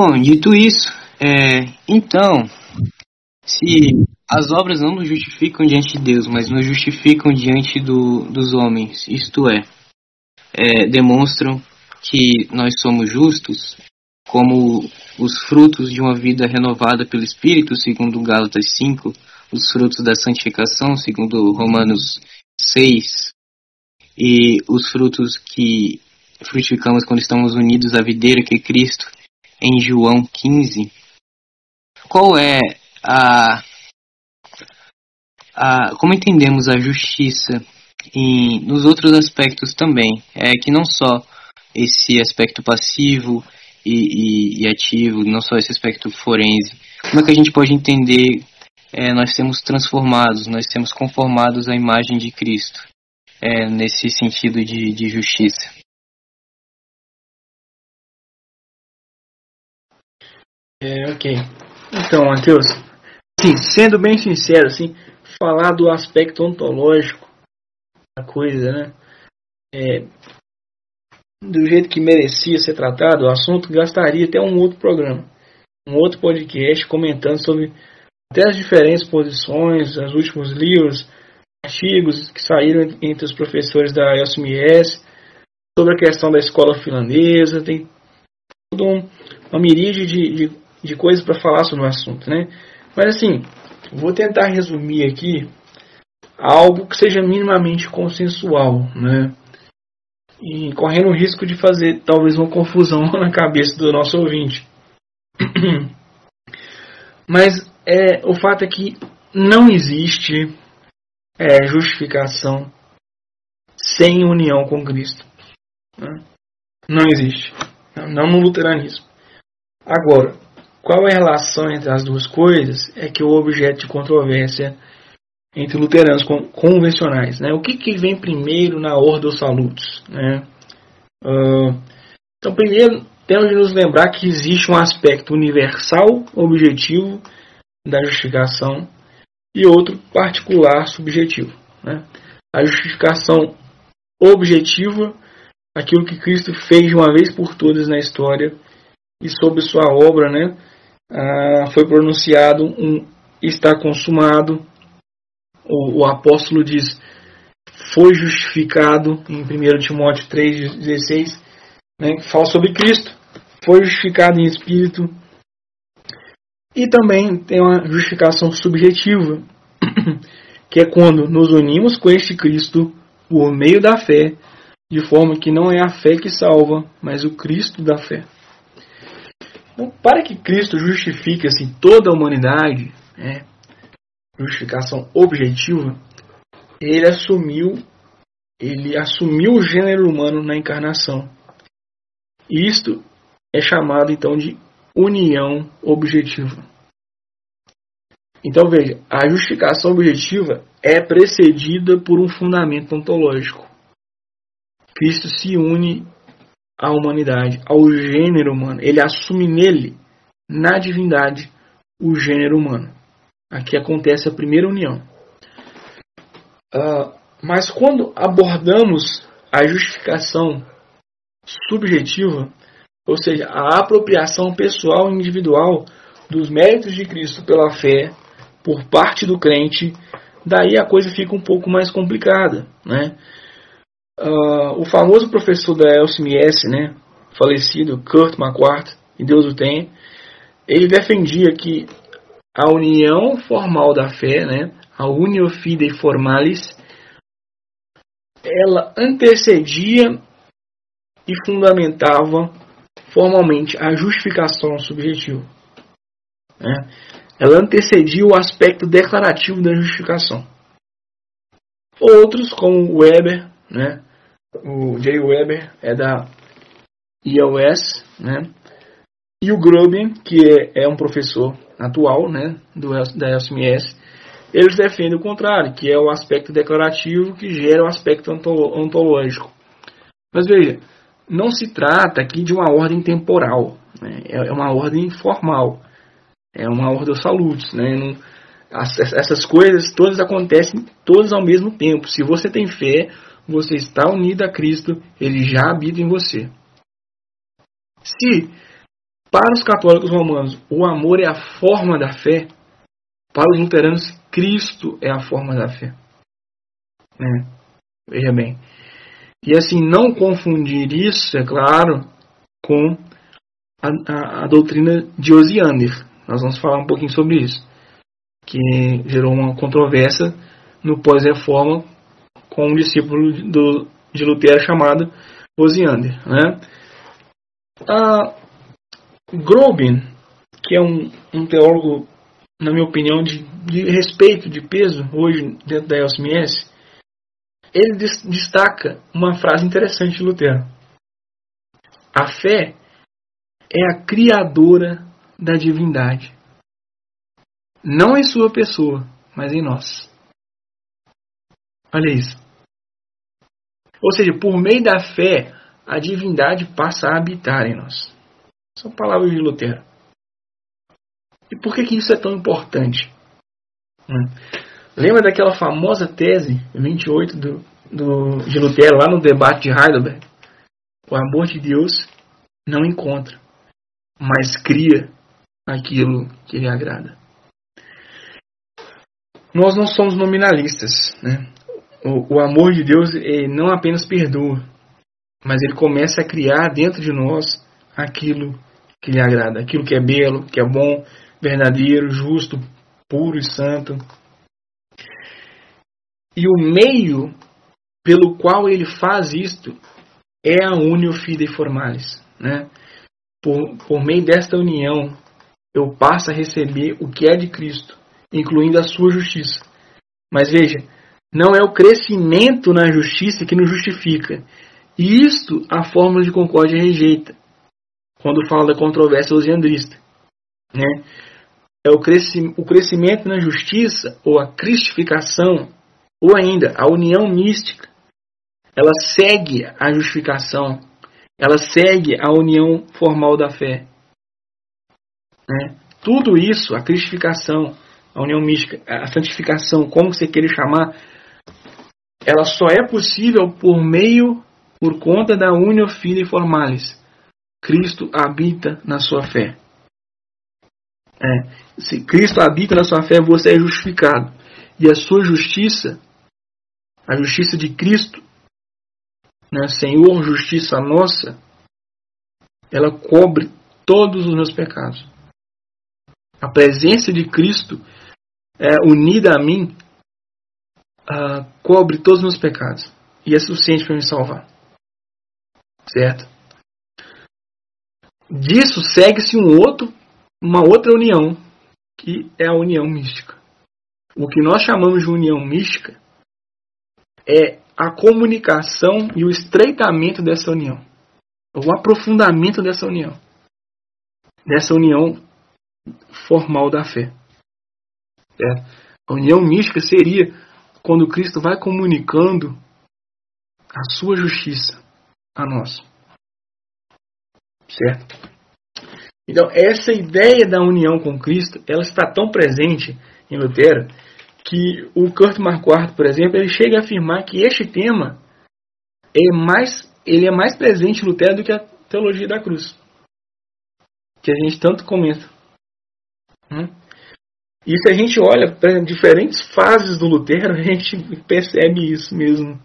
Bom, dito isso, é, então, se as obras não nos justificam diante de Deus, mas nos justificam diante do, dos homens, isto é, é, demonstram que nós somos justos, como os frutos de uma vida renovada pelo Espírito, segundo Gálatas 5, os frutos da santificação, segundo Romanos 6, e os frutos que frutificamos quando estamos unidos à videira que é Cristo, em João 15. Qual é a, a como entendemos a justiça em, nos outros aspectos também? É que não só esse aspecto passivo e, e, e ativo, não só esse aspecto forense. Como é que a gente pode entender é, nós sermos transformados, nós sermos conformados à imagem de Cristo, é, nesse sentido de, de justiça? É, ok. Então, Matheus, assim, sendo bem sincero, assim, falar do aspecto ontológico da coisa, né? É, do jeito que merecia ser tratado, o assunto gastaria até um outro programa, um outro podcast comentando sobre até as diferentes posições, os últimos livros, artigos que saíram entre os professores da USMS, sobre a questão da escola finlandesa, tem um, uma miríade de, de, de coisas para falar sobre o assunto, né? Mas assim, vou tentar resumir aqui algo que seja minimamente consensual, né? E correndo o risco de fazer talvez uma confusão na cabeça do nosso ouvinte. Mas é, o fato é que não existe é, justificação sem união com Cristo. Né? Não existe. Não no luteranismo. Agora, qual é a relação entre as duas coisas? É que o objeto de controvérsia entre luteranos convencionais. Né? O que, que vem primeiro na ordem dos salutos? Né? Uh, então, primeiro, temos de nos lembrar que existe um aspecto universal, objetivo da justificação e outro particular, subjetivo. Né? A justificação objetiva, aquilo que Cristo fez de uma vez por todas na história e sob sua obra, né, uh, foi pronunciado um está consumado, o, o apóstolo diz, foi justificado em 1 Timóteo 3,16, né, fala sobre Cristo, foi justificado em espírito. E também tem uma justificação subjetiva, que é quando nos unimos com este Cristo por meio da fé, de forma que não é a fé que salva, mas o Cristo da fé. Então, para que Cristo justifique assim, toda a humanidade, né, justificação objetiva, ele assumiu ele assumiu o gênero humano na encarnação. Isto é chamado então de união objetiva. Então veja, a justificação objetiva é precedida por um fundamento ontológico. Cristo se une à humanidade, ao gênero humano. Ele assume nele, na divindade, o gênero humano. Aqui acontece a primeira união. Uh, mas quando abordamos a justificação subjetiva, ou seja, a apropriação pessoal e individual dos méritos de Cristo pela fé por parte do crente, daí a coisa fica um pouco mais complicada. Né? Uh, o famoso professor da LCMS, né, falecido Kurt McQuart, e Deus o tenha, ele defendia que a união formal da fé, né, a unio fidei formalis, ela antecedia e fundamentava formalmente a justificação subjetiva. Né? Ela antecedia o aspecto declarativo da justificação. Outros, como Weber, né? O J. Weber é da IOS, né? e o Grubin, que é, é um professor atual né, do, da SMS, eles defendem o contrário, que é o aspecto declarativo que gera o aspecto ontológico. Mas veja, não se trata aqui de uma ordem temporal, né? é uma ordem formal, é uma ordem salutis. Né? Não, essas coisas todas acontecem todas ao mesmo tempo. Se você tem fé, você está unido a Cristo, ele já habita em você. Se para os católicos romanos, o amor é a forma da fé. Para os luteranos, Cristo é a forma da fé. Né? Veja bem. E assim, não confundir isso, é claro, com a, a, a doutrina de Osiander. Nós vamos falar um pouquinho sobre isso. Que gerou uma controvérsia no pós-reforma com um discípulo do, de Lutero chamado Osiander. Né? A Grobin, que é um, um teólogo, na minha opinião, de, de respeito, de peso, hoje dentro da LCMS, ele destaca uma frase interessante de Lutero. A fé é a criadora da divindade. Não em sua pessoa, mas em nós. Olha isso. Ou seja, por meio da fé, a divindade passa a habitar em nós. São palavras de Lutero. E por que, que isso é tão importante? Hum. Lembra daquela famosa tese 28 do, do, de Lutero lá no debate de Heidelberg? O amor de Deus não encontra, mas cria aquilo que lhe agrada. Nós não somos nominalistas. Né? O, o amor de Deus não apenas perdoa, mas ele começa a criar dentro de nós aquilo que lhe agrada, aquilo que é belo, que é bom, verdadeiro, justo, puro e santo. E o meio pelo qual ele faz isto é a unio fidei formalis, né? Por, por meio desta união, eu passo a receber o que é de Cristo, incluindo a sua justiça. Mas veja, não é o crescimento na justiça que nos justifica. E isto a fórmula de concórdia rejeita, quando fala da controvérsia osiandrista. Né? É o, cresci o crescimento na justiça, ou a cristificação, ou ainda a união mística. Ela segue a justificação, ela segue a união formal da fé. Né? Tudo isso, a cristificação, a união mística, a santificação, como você queira chamar, ela só é possível por meio, por conta da unio fidei formalis. Cristo habita na sua fé. É, se Cristo habita na sua fé, você é justificado. E a sua justiça, a justiça de Cristo, né, Senhor, justiça nossa, ela cobre todos os meus pecados. A presença de Cristo é, unida a mim uh, cobre todos os meus pecados e é suficiente para me salvar. Certo? Disso segue-se um outro, uma outra união, que é a união mística. O que nós chamamos de união mística é a comunicação e o estreitamento dessa união, o aprofundamento dessa união, dessa união formal da fé. Certo? A união mística seria quando Cristo vai comunicando a sua justiça a nós. Certo? Então, essa ideia da união com Cristo, ela está tão presente em Lutero que o Kurt Marquardt, por exemplo, ele chega a afirmar que este tema é mais, ele é mais presente em Lutero do que a teologia da cruz, que a gente tanto comenta. Hum? E se a gente olha para diferentes fases do Lutero, a gente percebe isso mesmo.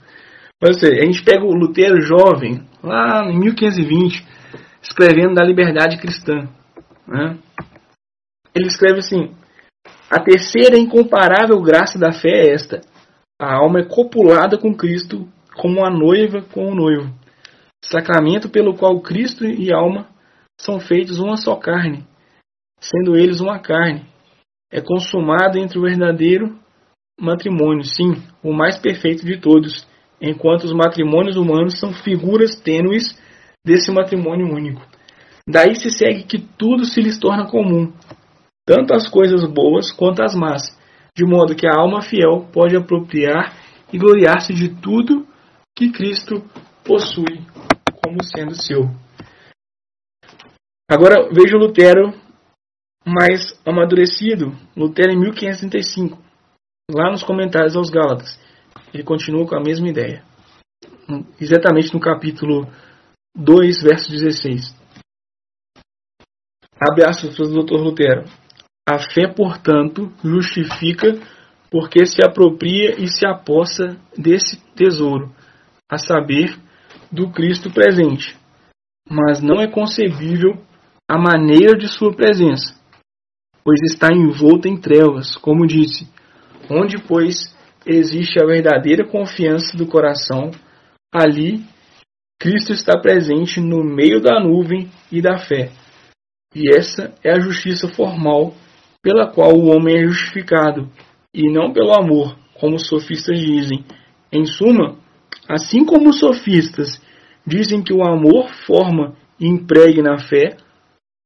Mas, seja, a gente pega o Lutero jovem, lá em 1520, escrevendo da liberdade cristã. Né? Ele escreve assim: A terceira incomparável graça da fé é esta: a alma é copulada com Cristo como a noiva com o noivo, sacramento pelo qual Cristo e alma são feitos uma só carne, sendo eles uma carne. É consumado entre o verdadeiro matrimônio, sim, o mais perfeito de todos, enquanto os matrimônios humanos são figuras tênues desse matrimônio único. Daí se segue que tudo se lhes torna comum, tanto as coisas boas quanto as más, de modo que a alma fiel pode apropriar e gloriar-se de tudo que Cristo possui como sendo seu. Agora veja Lutero mais amadurecido, Lutero em 1535, lá nos comentários aos Gálatas. Ele continua com a mesma ideia. Exatamente no capítulo 2, verso 16. abre aspas para o Dr. Lutero. A fé, portanto, justifica porque se apropria e se aposta desse tesouro, a saber, do Cristo presente. Mas não é concebível a maneira de sua presença, pois está envolta em trevas, como disse, onde, pois, existe a verdadeira confiança do coração, ali Cristo está presente no meio da nuvem e da fé. E essa é a justiça formal pela qual o homem é justificado, e não pelo amor, como os sofistas dizem. Em suma, assim como os sofistas dizem que o amor forma e empregue na fé,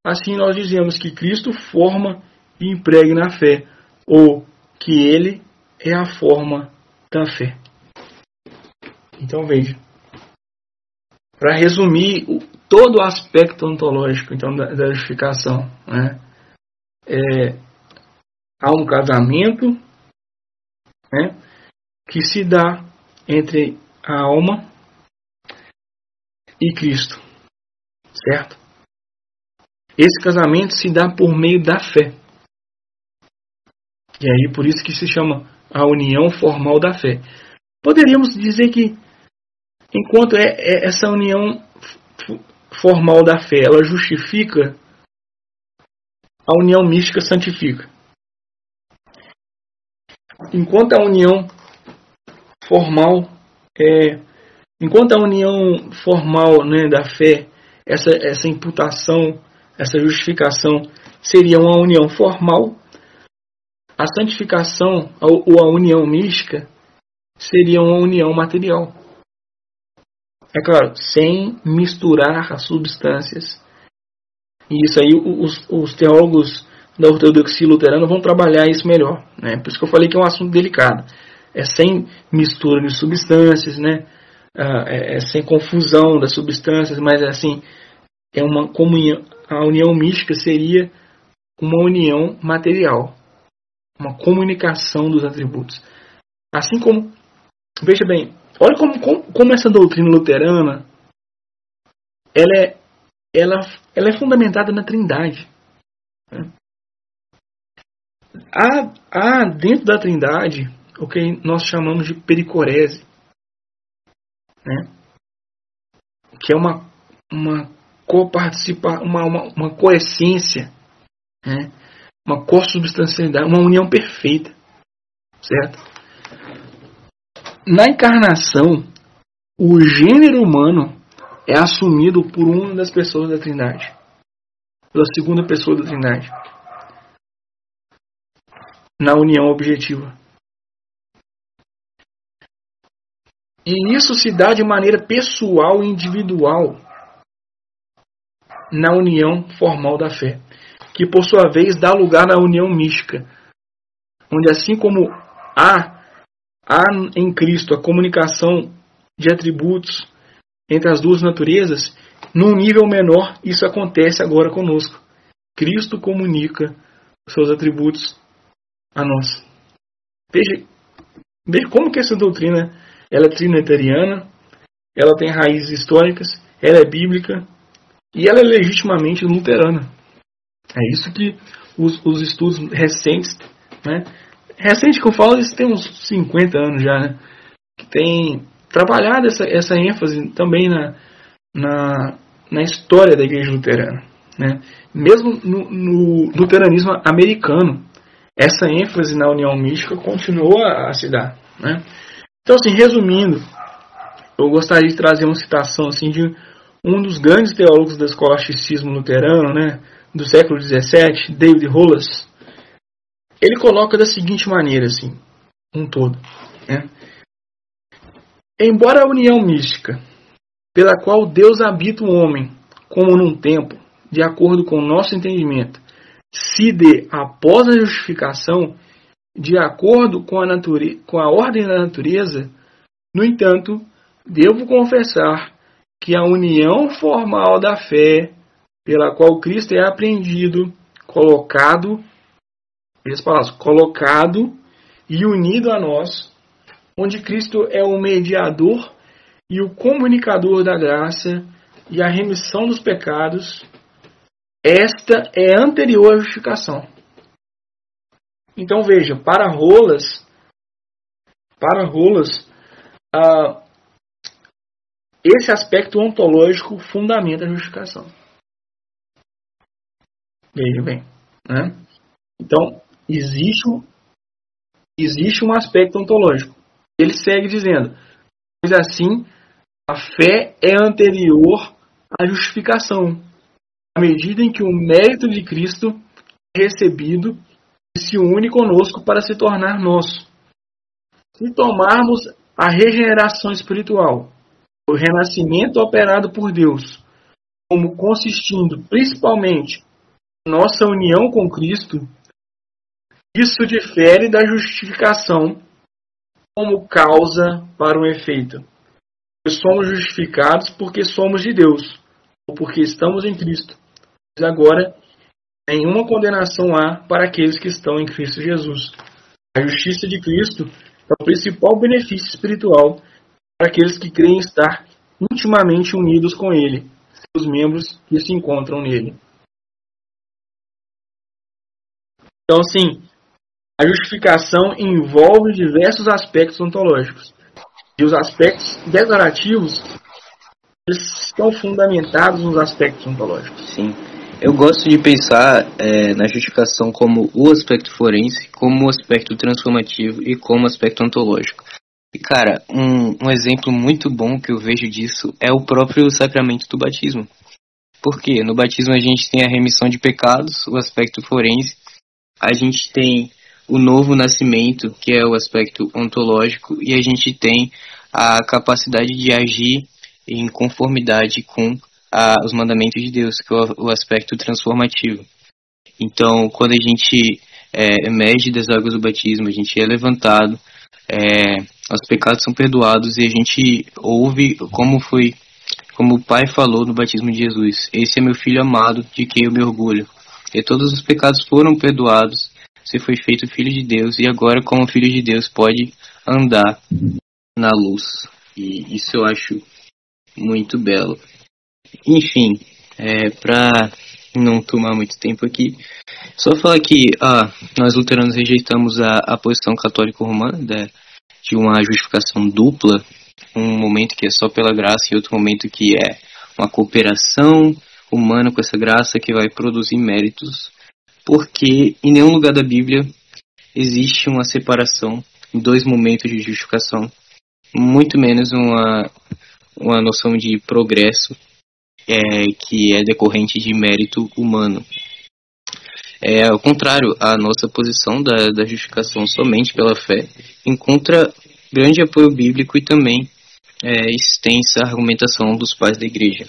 assim nós dizemos que Cristo forma e empregue na fé, ou que ele é a forma da fé. Então veja, para resumir todo o aspecto ontológico então da, da justificação, né? É, há um casamento né, que se dá entre a alma e Cristo, certo? Esse casamento se dá por meio da fé. E aí por isso que se chama a união formal da fé. Poderíamos dizer que enquanto é, é essa união formal da fé, ela justifica, a união mística santifica. Enquanto a união formal é, enquanto a união formal né, da fé, essa, essa imputação, essa justificação seria uma união formal, a santificação ou a união mística seria uma união material. É claro, sem misturar as substâncias. E isso aí os, os teólogos da ortodoxia luterana vão trabalhar isso melhor. Né? Por isso que eu falei que é um assunto delicado. É sem mistura de substâncias, né? Ah, é, é sem confusão das substâncias, mas é assim, é uma comunhão. A união mística seria uma união material uma comunicação dos atributos. Assim como, veja bem, olha como, como, como essa doutrina luterana ela é, ela, ela é fundamentada na Trindade. Né? Há, há dentro da Trindade o que nós chamamos de pericorese, né? que é uma, uma coparticipa, uma, uma, uma coessência, né? Uma co-substancialidade, uma união perfeita. Certo? Na encarnação, o gênero humano é assumido por uma das pessoas da Trindade, pela segunda pessoa da Trindade, na união objetiva. E isso se dá de maneira pessoal e individual na união formal da fé que por sua vez dá lugar na união mística, onde assim como há, há em Cristo a comunicação de atributos entre as duas naturezas, num nível menor isso acontece agora conosco. Cristo comunica os seus atributos a nós. Veja, veja como que essa doutrina ela é trinitariana, ela tem raízes históricas, ela é bíblica e ela é legitimamente luterana. É isso que os, os estudos recentes, né? Recente que eu falo, isso tem uns 50 anos já, né? Que tem trabalhado essa, essa ênfase também na, na, na história da igreja luterana. Né? Mesmo no, no luteranismo americano, essa ênfase na união mística continuou a, se dar. Né? Então, assim, resumindo, eu gostaria de trazer uma citação assim, de um dos grandes teólogos do escolasticismo luterano, né? Do século XVII, David Hollas, ele coloca da seguinte maneira, assim, um todo. Né? Embora a união mística, pela qual Deus habita o homem, como num templo, de acordo com o nosso entendimento, se dê após a justificação, de acordo com a, natureza, com a ordem da natureza, no entanto, devo confessar que a união formal da fé pela qual Cristo é apreendido, colocado, as palavras, colocado e unido a nós, onde Cristo é o mediador e o comunicador da graça e a remissão dos pecados, esta é anterior à justificação. Então veja, para rolas, para rolas, ah, esse aspecto ontológico fundamenta a justificação. Veja bem. Né? Então, existe um, existe um aspecto ontológico. Ele segue dizendo: pois assim, a fé é anterior à justificação, à medida em que o mérito de Cristo é recebido e se une conosco para se tornar nosso. Se tomarmos a regeneração espiritual, o renascimento operado por Deus, como consistindo principalmente nossa união com Cristo, isso difere da justificação como causa para um efeito. Somos justificados porque somos de Deus, ou porque estamos em Cristo. Mas agora, nenhuma condenação há para aqueles que estão em Cristo Jesus. A justiça de Cristo é o principal benefício espiritual para aqueles que creem estar intimamente unidos com Ele, seus membros que se encontram nele. Então, assim, a justificação envolve diversos aspectos ontológicos. E os aspectos declarativos eles estão fundamentados nos aspectos ontológicos. Sim. Eu gosto de pensar é, na justificação como o aspecto forense, como o aspecto transformativo e como o aspecto ontológico. E, cara, um, um exemplo muito bom que eu vejo disso é o próprio sacramento do batismo. Porque no batismo a gente tem a remissão de pecados, o aspecto forense, a gente tem o novo nascimento, que é o aspecto ontológico, e a gente tem a capacidade de agir em conformidade com a, os mandamentos de Deus, que é o, o, aspecto transformativo. Então, quando a gente é, emerge das águas do batismo, a gente é levantado, é, os pecados são perdoados e a gente ouve como foi, como o Pai falou no batismo de Jesus: Esse é meu filho amado, de quem eu me orgulho. E todos os pecados foram perdoados você foi feito filho de Deus e agora, como filho de Deus, pode andar na luz. E isso eu acho muito belo. Enfim, é, para não tomar muito tempo aqui, só falar que ah, nós luteranos rejeitamos a, a posição católico-romana de, de uma justificação dupla, um momento que é só pela graça e outro momento que é uma cooperação humana com essa graça que vai produzir méritos porque em nenhum lugar da Bíblia existe uma separação em dois momentos de justificação, muito menos uma, uma noção de progresso é, que é decorrente de mérito humano. É, ao contrário, a nossa posição da, da justificação somente pela fé encontra grande apoio bíblico e também é, extensa argumentação dos pais da igreja.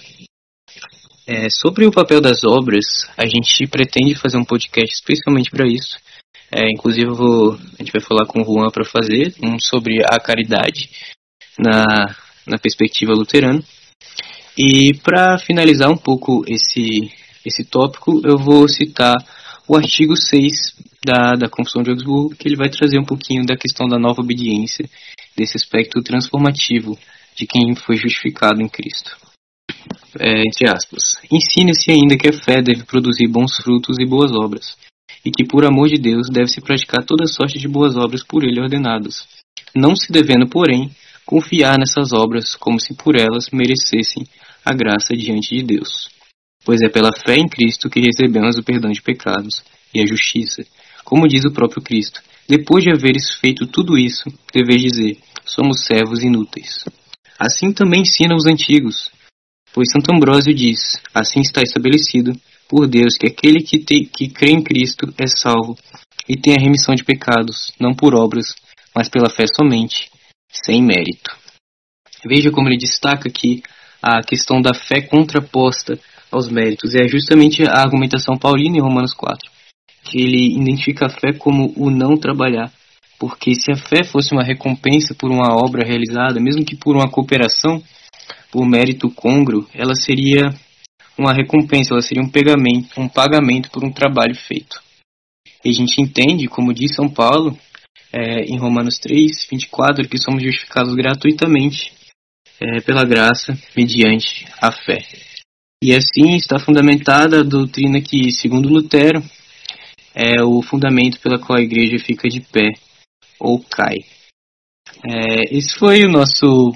É, sobre o papel das obras, a gente pretende fazer um podcast especialmente para isso. É, inclusive, vou, a gente vai falar com o Juan para fazer um sobre a caridade na, na perspectiva luterana. E para finalizar um pouco esse, esse tópico, eu vou citar o artigo 6 da, da Confissão de Augsburgo, que ele vai trazer um pouquinho da questão da nova obediência, desse aspecto transformativo de quem foi justificado em Cristo é, entre aspas, ensina-se ainda que a fé deve produzir bons frutos e boas obras, e que por amor de Deus deve-se praticar toda sorte de boas obras por ele ordenadas, não se devendo, porém, confiar nessas obras como se por elas merecessem a graça diante de Deus. Pois é pela fé em Cristo que recebemos o perdão de pecados e a justiça. Como diz o próprio Cristo, depois de haveres feito tudo isso, deveis dizer: somos servos inúteis. Assim também ensina os antigos, Pois Santo Ambrósio diz: Assim está estabelecido por Deus que aquele que, te, que crê em Cristo é salvo e tem a remissão de pecados, não por obras, mas pela fé somente, sem mérito. Veja como ele destaca aqui a questão da fé contraposta aos méritos. É justamente a argumentação paulina em Romanos 4, que ele identifica a fé como o não trabalhar. Porque se a fé fosse uma recompensa por uma obra realizada, mesmo que por uma cooperação, por mérito congro, ela seria uma recompensa, ela seria um pagamento, um pagamento por um trabalho feito. E a gente entende, como diz São Paulo, é, em Romanos 3, 24, que somos justificados gratuitamente é, pela graça mediante a fé. E assim está fundamentada a doutrina que, segundo Lutero, é o fundamento pela qual a igreja fica de pé ou cai. É, esse foi o nosso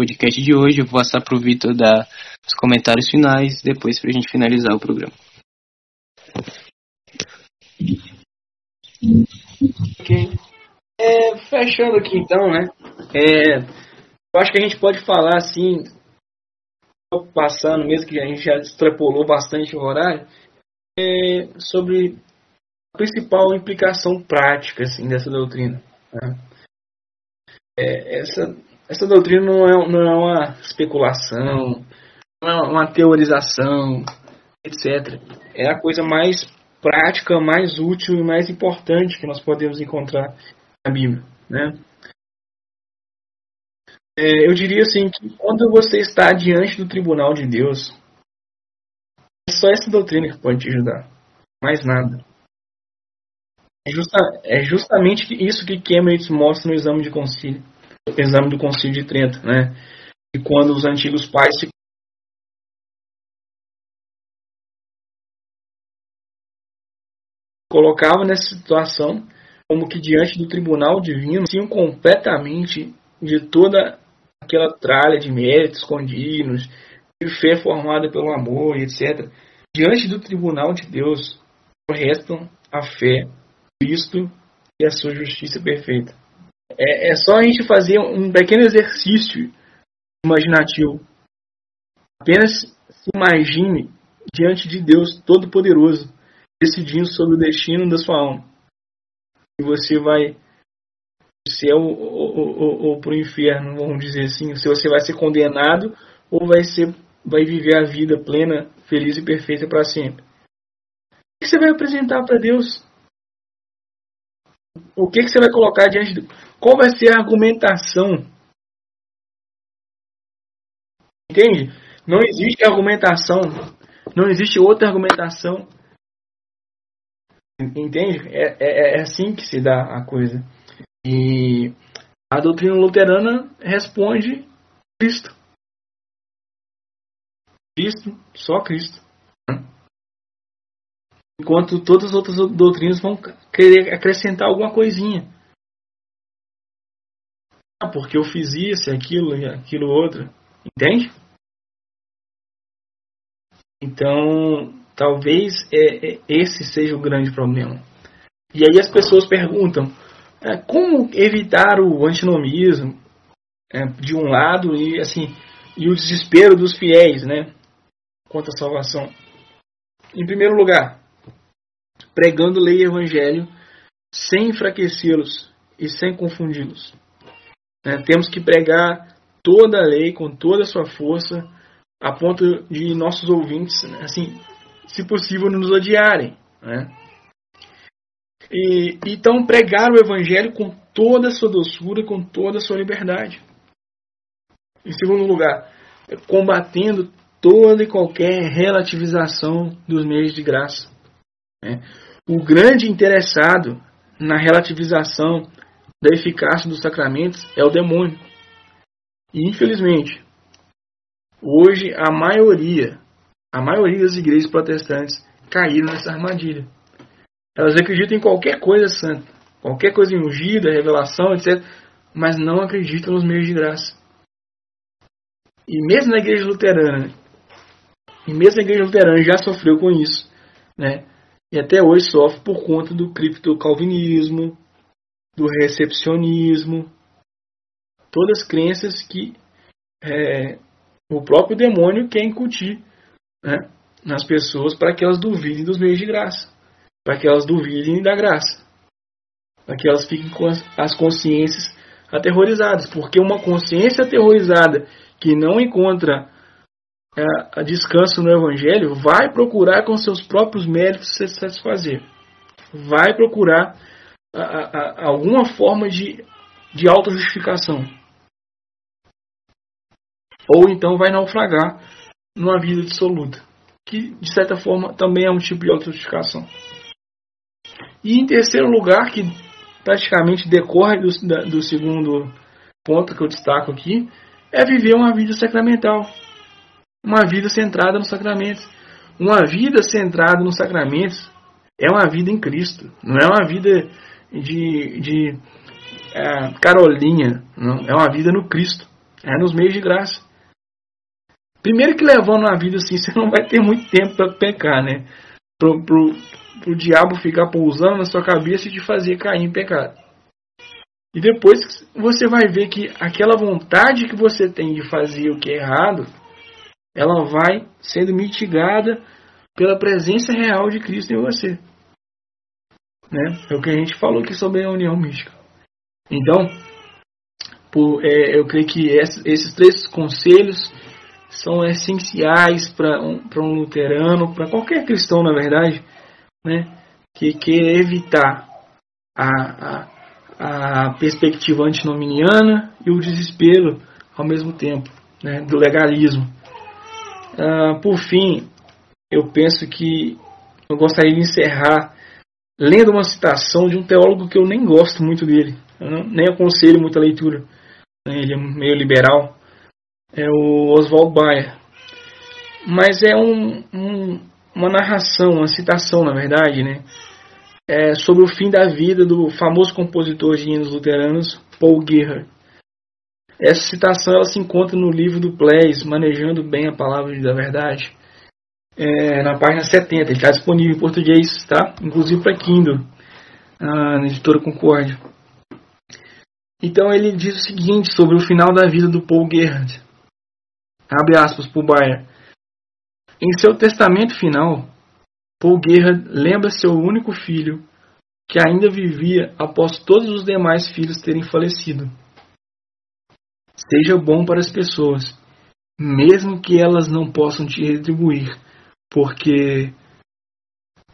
podcast de hoje. Eu vou passar para o Vitor dar os comentários finais, depois para a gente finalizar o programa. Ok. É, fechando aqui então, né? É, eu acho que a gente pode falar assim, passando, mesmo que a gente já extrapolou bastante o horário, é, sobre a principal implicação prática assim, dessa doutrina. Né? É, essa, essa doutrina não é, não é uma especulação, não é uma teorização, etc. É a coisa mais prática, mais útil e mais importante que nós podemos encontrar na Bíblia, né? É, eu diria assim que quando você está diante do tribunal de Deus, é só essa doutrina que pode te ajudar, mais nada. É, justa, é justamente isso que Cambridge mostra no exame de concílio, exame do concílio de Trento, né? E quando os antigos pais se colocavam nessa situação como que diante do tribunal divino tinham completamente de toda aquela tralha de méritos escondidos, de fé formada pelo amor etc. Diante do tribunal de Deus restam a fé, Cristo e a sua justiça perfeita. É, é só a gente fazer um pequeno exercício imaginativo. Apenas se imagine diante de Deus Todo-Poderoso, decidindo sobre o destino da sua alma e você vai do céu ou, para o inferno, vamos dizer assim, se você vai ser condenado ou vai ser vai viver a vida plena, feliz e perfeita para sempre. O que você vai apresentar para Deus? O que, que você vai colocar diante de Qual vai ser a argumentação? Entende? Não existe argumentação. Não existe outra argumentação Entende? É, é, é assim que se dá a coisa. E a doutrina luterana responde Cristo. Cristo, só Cristo. Enquanto todas as outras doutrinas vão querer acrescentar alguma coisinha. Porque eu fiz isso, aquilo e aquilo outro. Entende? Então, Talvez é, é, esse seja o grande problema. E aí as pessoas perguntam é, como evitar o antinomismo é, de um lado e assim e o desespero dos fiéis, né, quanto à salvação. Em primeiro lugar, pregando lei e evangelho sem enfraquecê-los e sem confundi-los. É, temos que pregar toda a lei com toda a sua força, a ponto de nossos ouvintes, assim, se possível, nos odiarem. Né? E, então, pregar o Evangelho com toda a sua doçura, com toda a sua liberdade. Em segundo lugar, combatendo toda e qualquer relativização dos meios de graça. Né? O grande interessado na relativização da eficácia dos sacramentos é o demônio. E, infelizmente, hoje a maioria a maioria das igrejas protestantes caíram nessa armadilha. Elas acreditam em qualquer coisa santa, qualquer coisa ungida, revelação, etc., mas não acreditam nos meios de graça. E mesmo na igreja luterana, e mesmo a igreja luterana já sofreu com isso, né? E até hoje sofre por conta do criptocalvinismo, do recepcionismo, todas crenças que é, o próprio demônio quer incutir né, nas pessoas para que elas duvidem dos meios de graça, para que elas duvidem da graça, para que elas fiquem com as consciências aterrorizadas, porque uma consciência aterrorizada que não encontra é, descanso no Evangelho vai procurar com seus próprios méritos se satisfazer, vai procurar a, a, alguma forma de, de autojustificação. Ou então vai naufragar numa vida dissoluta, que de certa forma também é um tipo de autojustificação. E em terceiro lugar, que praticamente decorre do, do segundo ponto que eu destaco aqui, é viver uma vida sacramental. uma vida centrada nos sacramentos. Uma vida centrada nos sacramentos é uma vida em Cristo, não é uma vida de, de é, Carolinha, não, é uma vida no Cristo, é nos meios de graça. Primeiro que levando uma vida assim, você não vai ter muito tempo para pecar, né? Pro, pro, pro diabo ficar pousando na sua cabeça e te fazer cair em pecado. E depois você vai ver que aquela vontade que você tem de fazer o que é errado, ela vai sendo mitigada pela presença real de Cristo em você. Né? É o que a gente falou aqui sobre a união mística. Então, por, é, eu creio que esses três conselhos são essenciais para um, um luterano, para qualquer cristão, na verdade, né? que quer evitar a, a a perspectiva antinominiana e o desespero ao mesmo tempo, né, do legalismo. Uh, por fim, eu penso que eu gostaria de encerrar lendo uma citação de um teólogo que eu nem gosto muito dele, não, nem aconselho muita leitura, ele é meio liberal, é o Oswald Bayer. Mas é um, um, uma narração, uma citação, na verdade, né, é, sobre o fim da vida do famoso compositor de hinos luteranos Paul Gerhardt. Essa citação ela se encontra no livro do Plays, Manejando Bem a Palavra da Verdade, é, na página 70. Ele está disponível em português, tá? inclusive para Kindle, na editora Concórdia. Então ele diz o seguinte sobre o final da vida do Paul Gerhardt. Abre aspas para o Bayer. Em seu testamento final, Paul Gerhard lembra seu único filho, que ainda vivia após todos os demais filhos terem falecido. Seja bom para as pessoas, mesmo que elas não possam te retribuir, porque.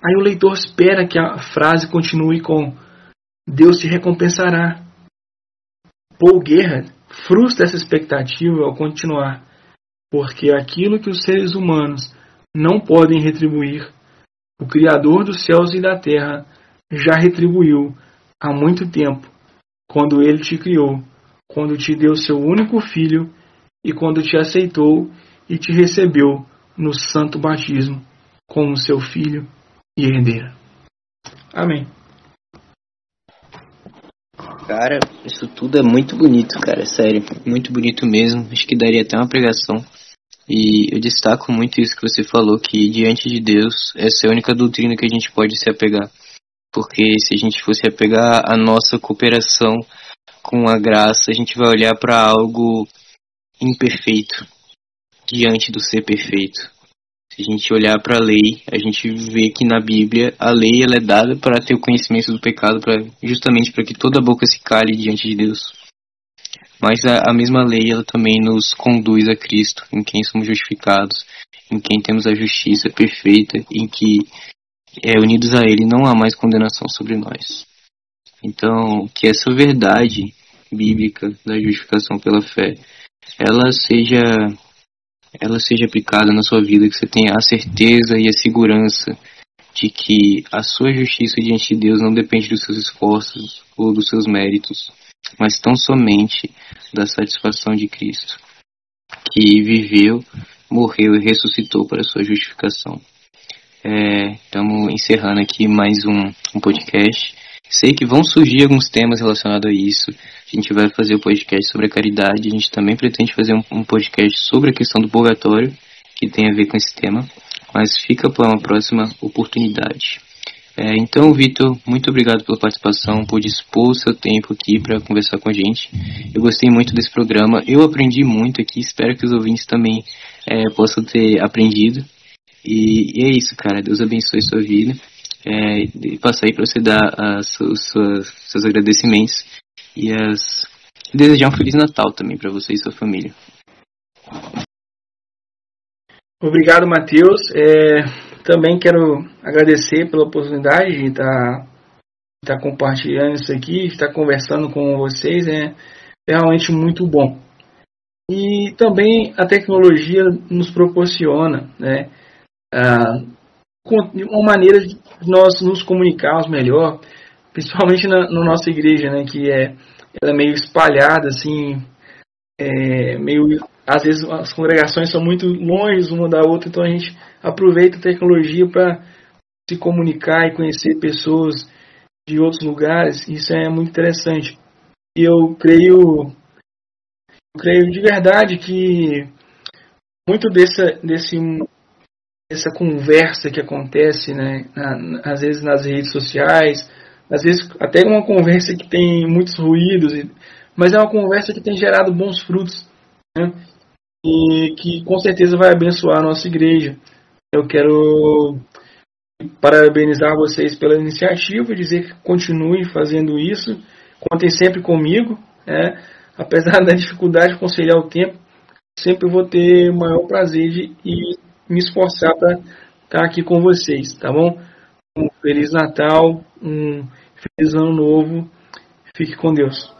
Aí o leitor espera que a frase continue com: Deus te recompensará. Paul Gerhard frustra essa expectativa ao continuar, porque aquilo que os seres humanos não podem retribuir, o Criador dos céus e da terra já retribuiu há muito tempo, quando ele te criou, quando te deu seu único filho e quando te aceitou e te recebeu no santo batismo como seu filho e herdeira. Amém. Cara, isso tudo é muito bonito, cara, sério, muito bonito mesmo. Acho que daria até uma pregação. E eu destaco muito isso que você falou, que diante de Deus, essa é a única doutrina que a gente pode se apegar. Porque se a gente fosse apegar a nossa cooperação com a graça, a gente vai olhar para algo imperfeito diante do ser perfeito. Se a gente olhar para a lei, a gente vê que na Bíblia a lei ela é dada para ter o conhecimento do pecado, pra, justamente para que toda boca se cale diante de Deus. Mas a, a, mesma lei ela também nos conduz a Cristo, em quem somos justificados, em quem temos a justiça perfeita, em que é, unidos a Ele não há mais condenação sobre nós. Então, que essa verdade bíblica da justificação pela fé, ela seja ela seja aplicada na sua vida, que você tenha a certeza e a segurança de que a sua justiça diante de Deus não depende dos seus esforços ou dos seus méritos, mas tão somente da satisfação de Cristo, que viveu, morreu e ressuscitou para a sua justificação. Estamos é, encerrando aqui mais um, um podcast. Sei que vão surgir alguns temas relacionados a isso. A gente vai fazer o um podcast sobre a caridade. A gente também pretende fazer um, podcast sobre a questão do purgatório, que tem a ver com esse tema. Mas fica para uma próxima oportunidade. É, então, Vitor, muito obrigado pela participação, por dispor o seu tempo aqui para conversar com a gente. Eu gostei muito desse programa, eu aprendi muito aqui, espero que os ouvintes também é, possam ter aprendido. E, e, é isso, cara. Deus abençoe sua vida. É, e passar aí para você dar as, os seus, agradecimentos e as, desejar um Feliz Natal também para você e sua família. Obrigado, Matheus. É também quero agradecer pela oportunidade de estar, estar compartilhando isso aqui, estar conversando com vocês, é realmente muito bom. E também a tecnologia nos proporciona né, uma maneira de nós nos comunicarmos melhor, principalmente na, na nossa igreja, né, que é, ela é meio espalhada, assim, é, meio às vezes as congregações são muito longe uma da outra, então a gente aproveita a tecnologia para se comunicar e conhecer pessoas de outros lugares. Isso é muito interessante. E eu creio, eu creio de verdade que muito dessa, desse, dessa conversa que acontece, né, na, às vezes nas redes sociais, às vezes até uma conversa que tem muitos ruídos, mas é uma conversa que tem gerado bons frutos, né, e que com certeza vai abençoar a nossa igreja. Eu quero parabenizar vocês pela iniciativa, dizer que continuem fazendo isso, contem sempre comigo, né? apesar da dificuldade de conciliar o tempo, sempre vou ter o maior prazer de me esforçar para estar aqui com vocês, tá bom? Um Feliz Natal, um Feliz Ano Novo, fique com Deus.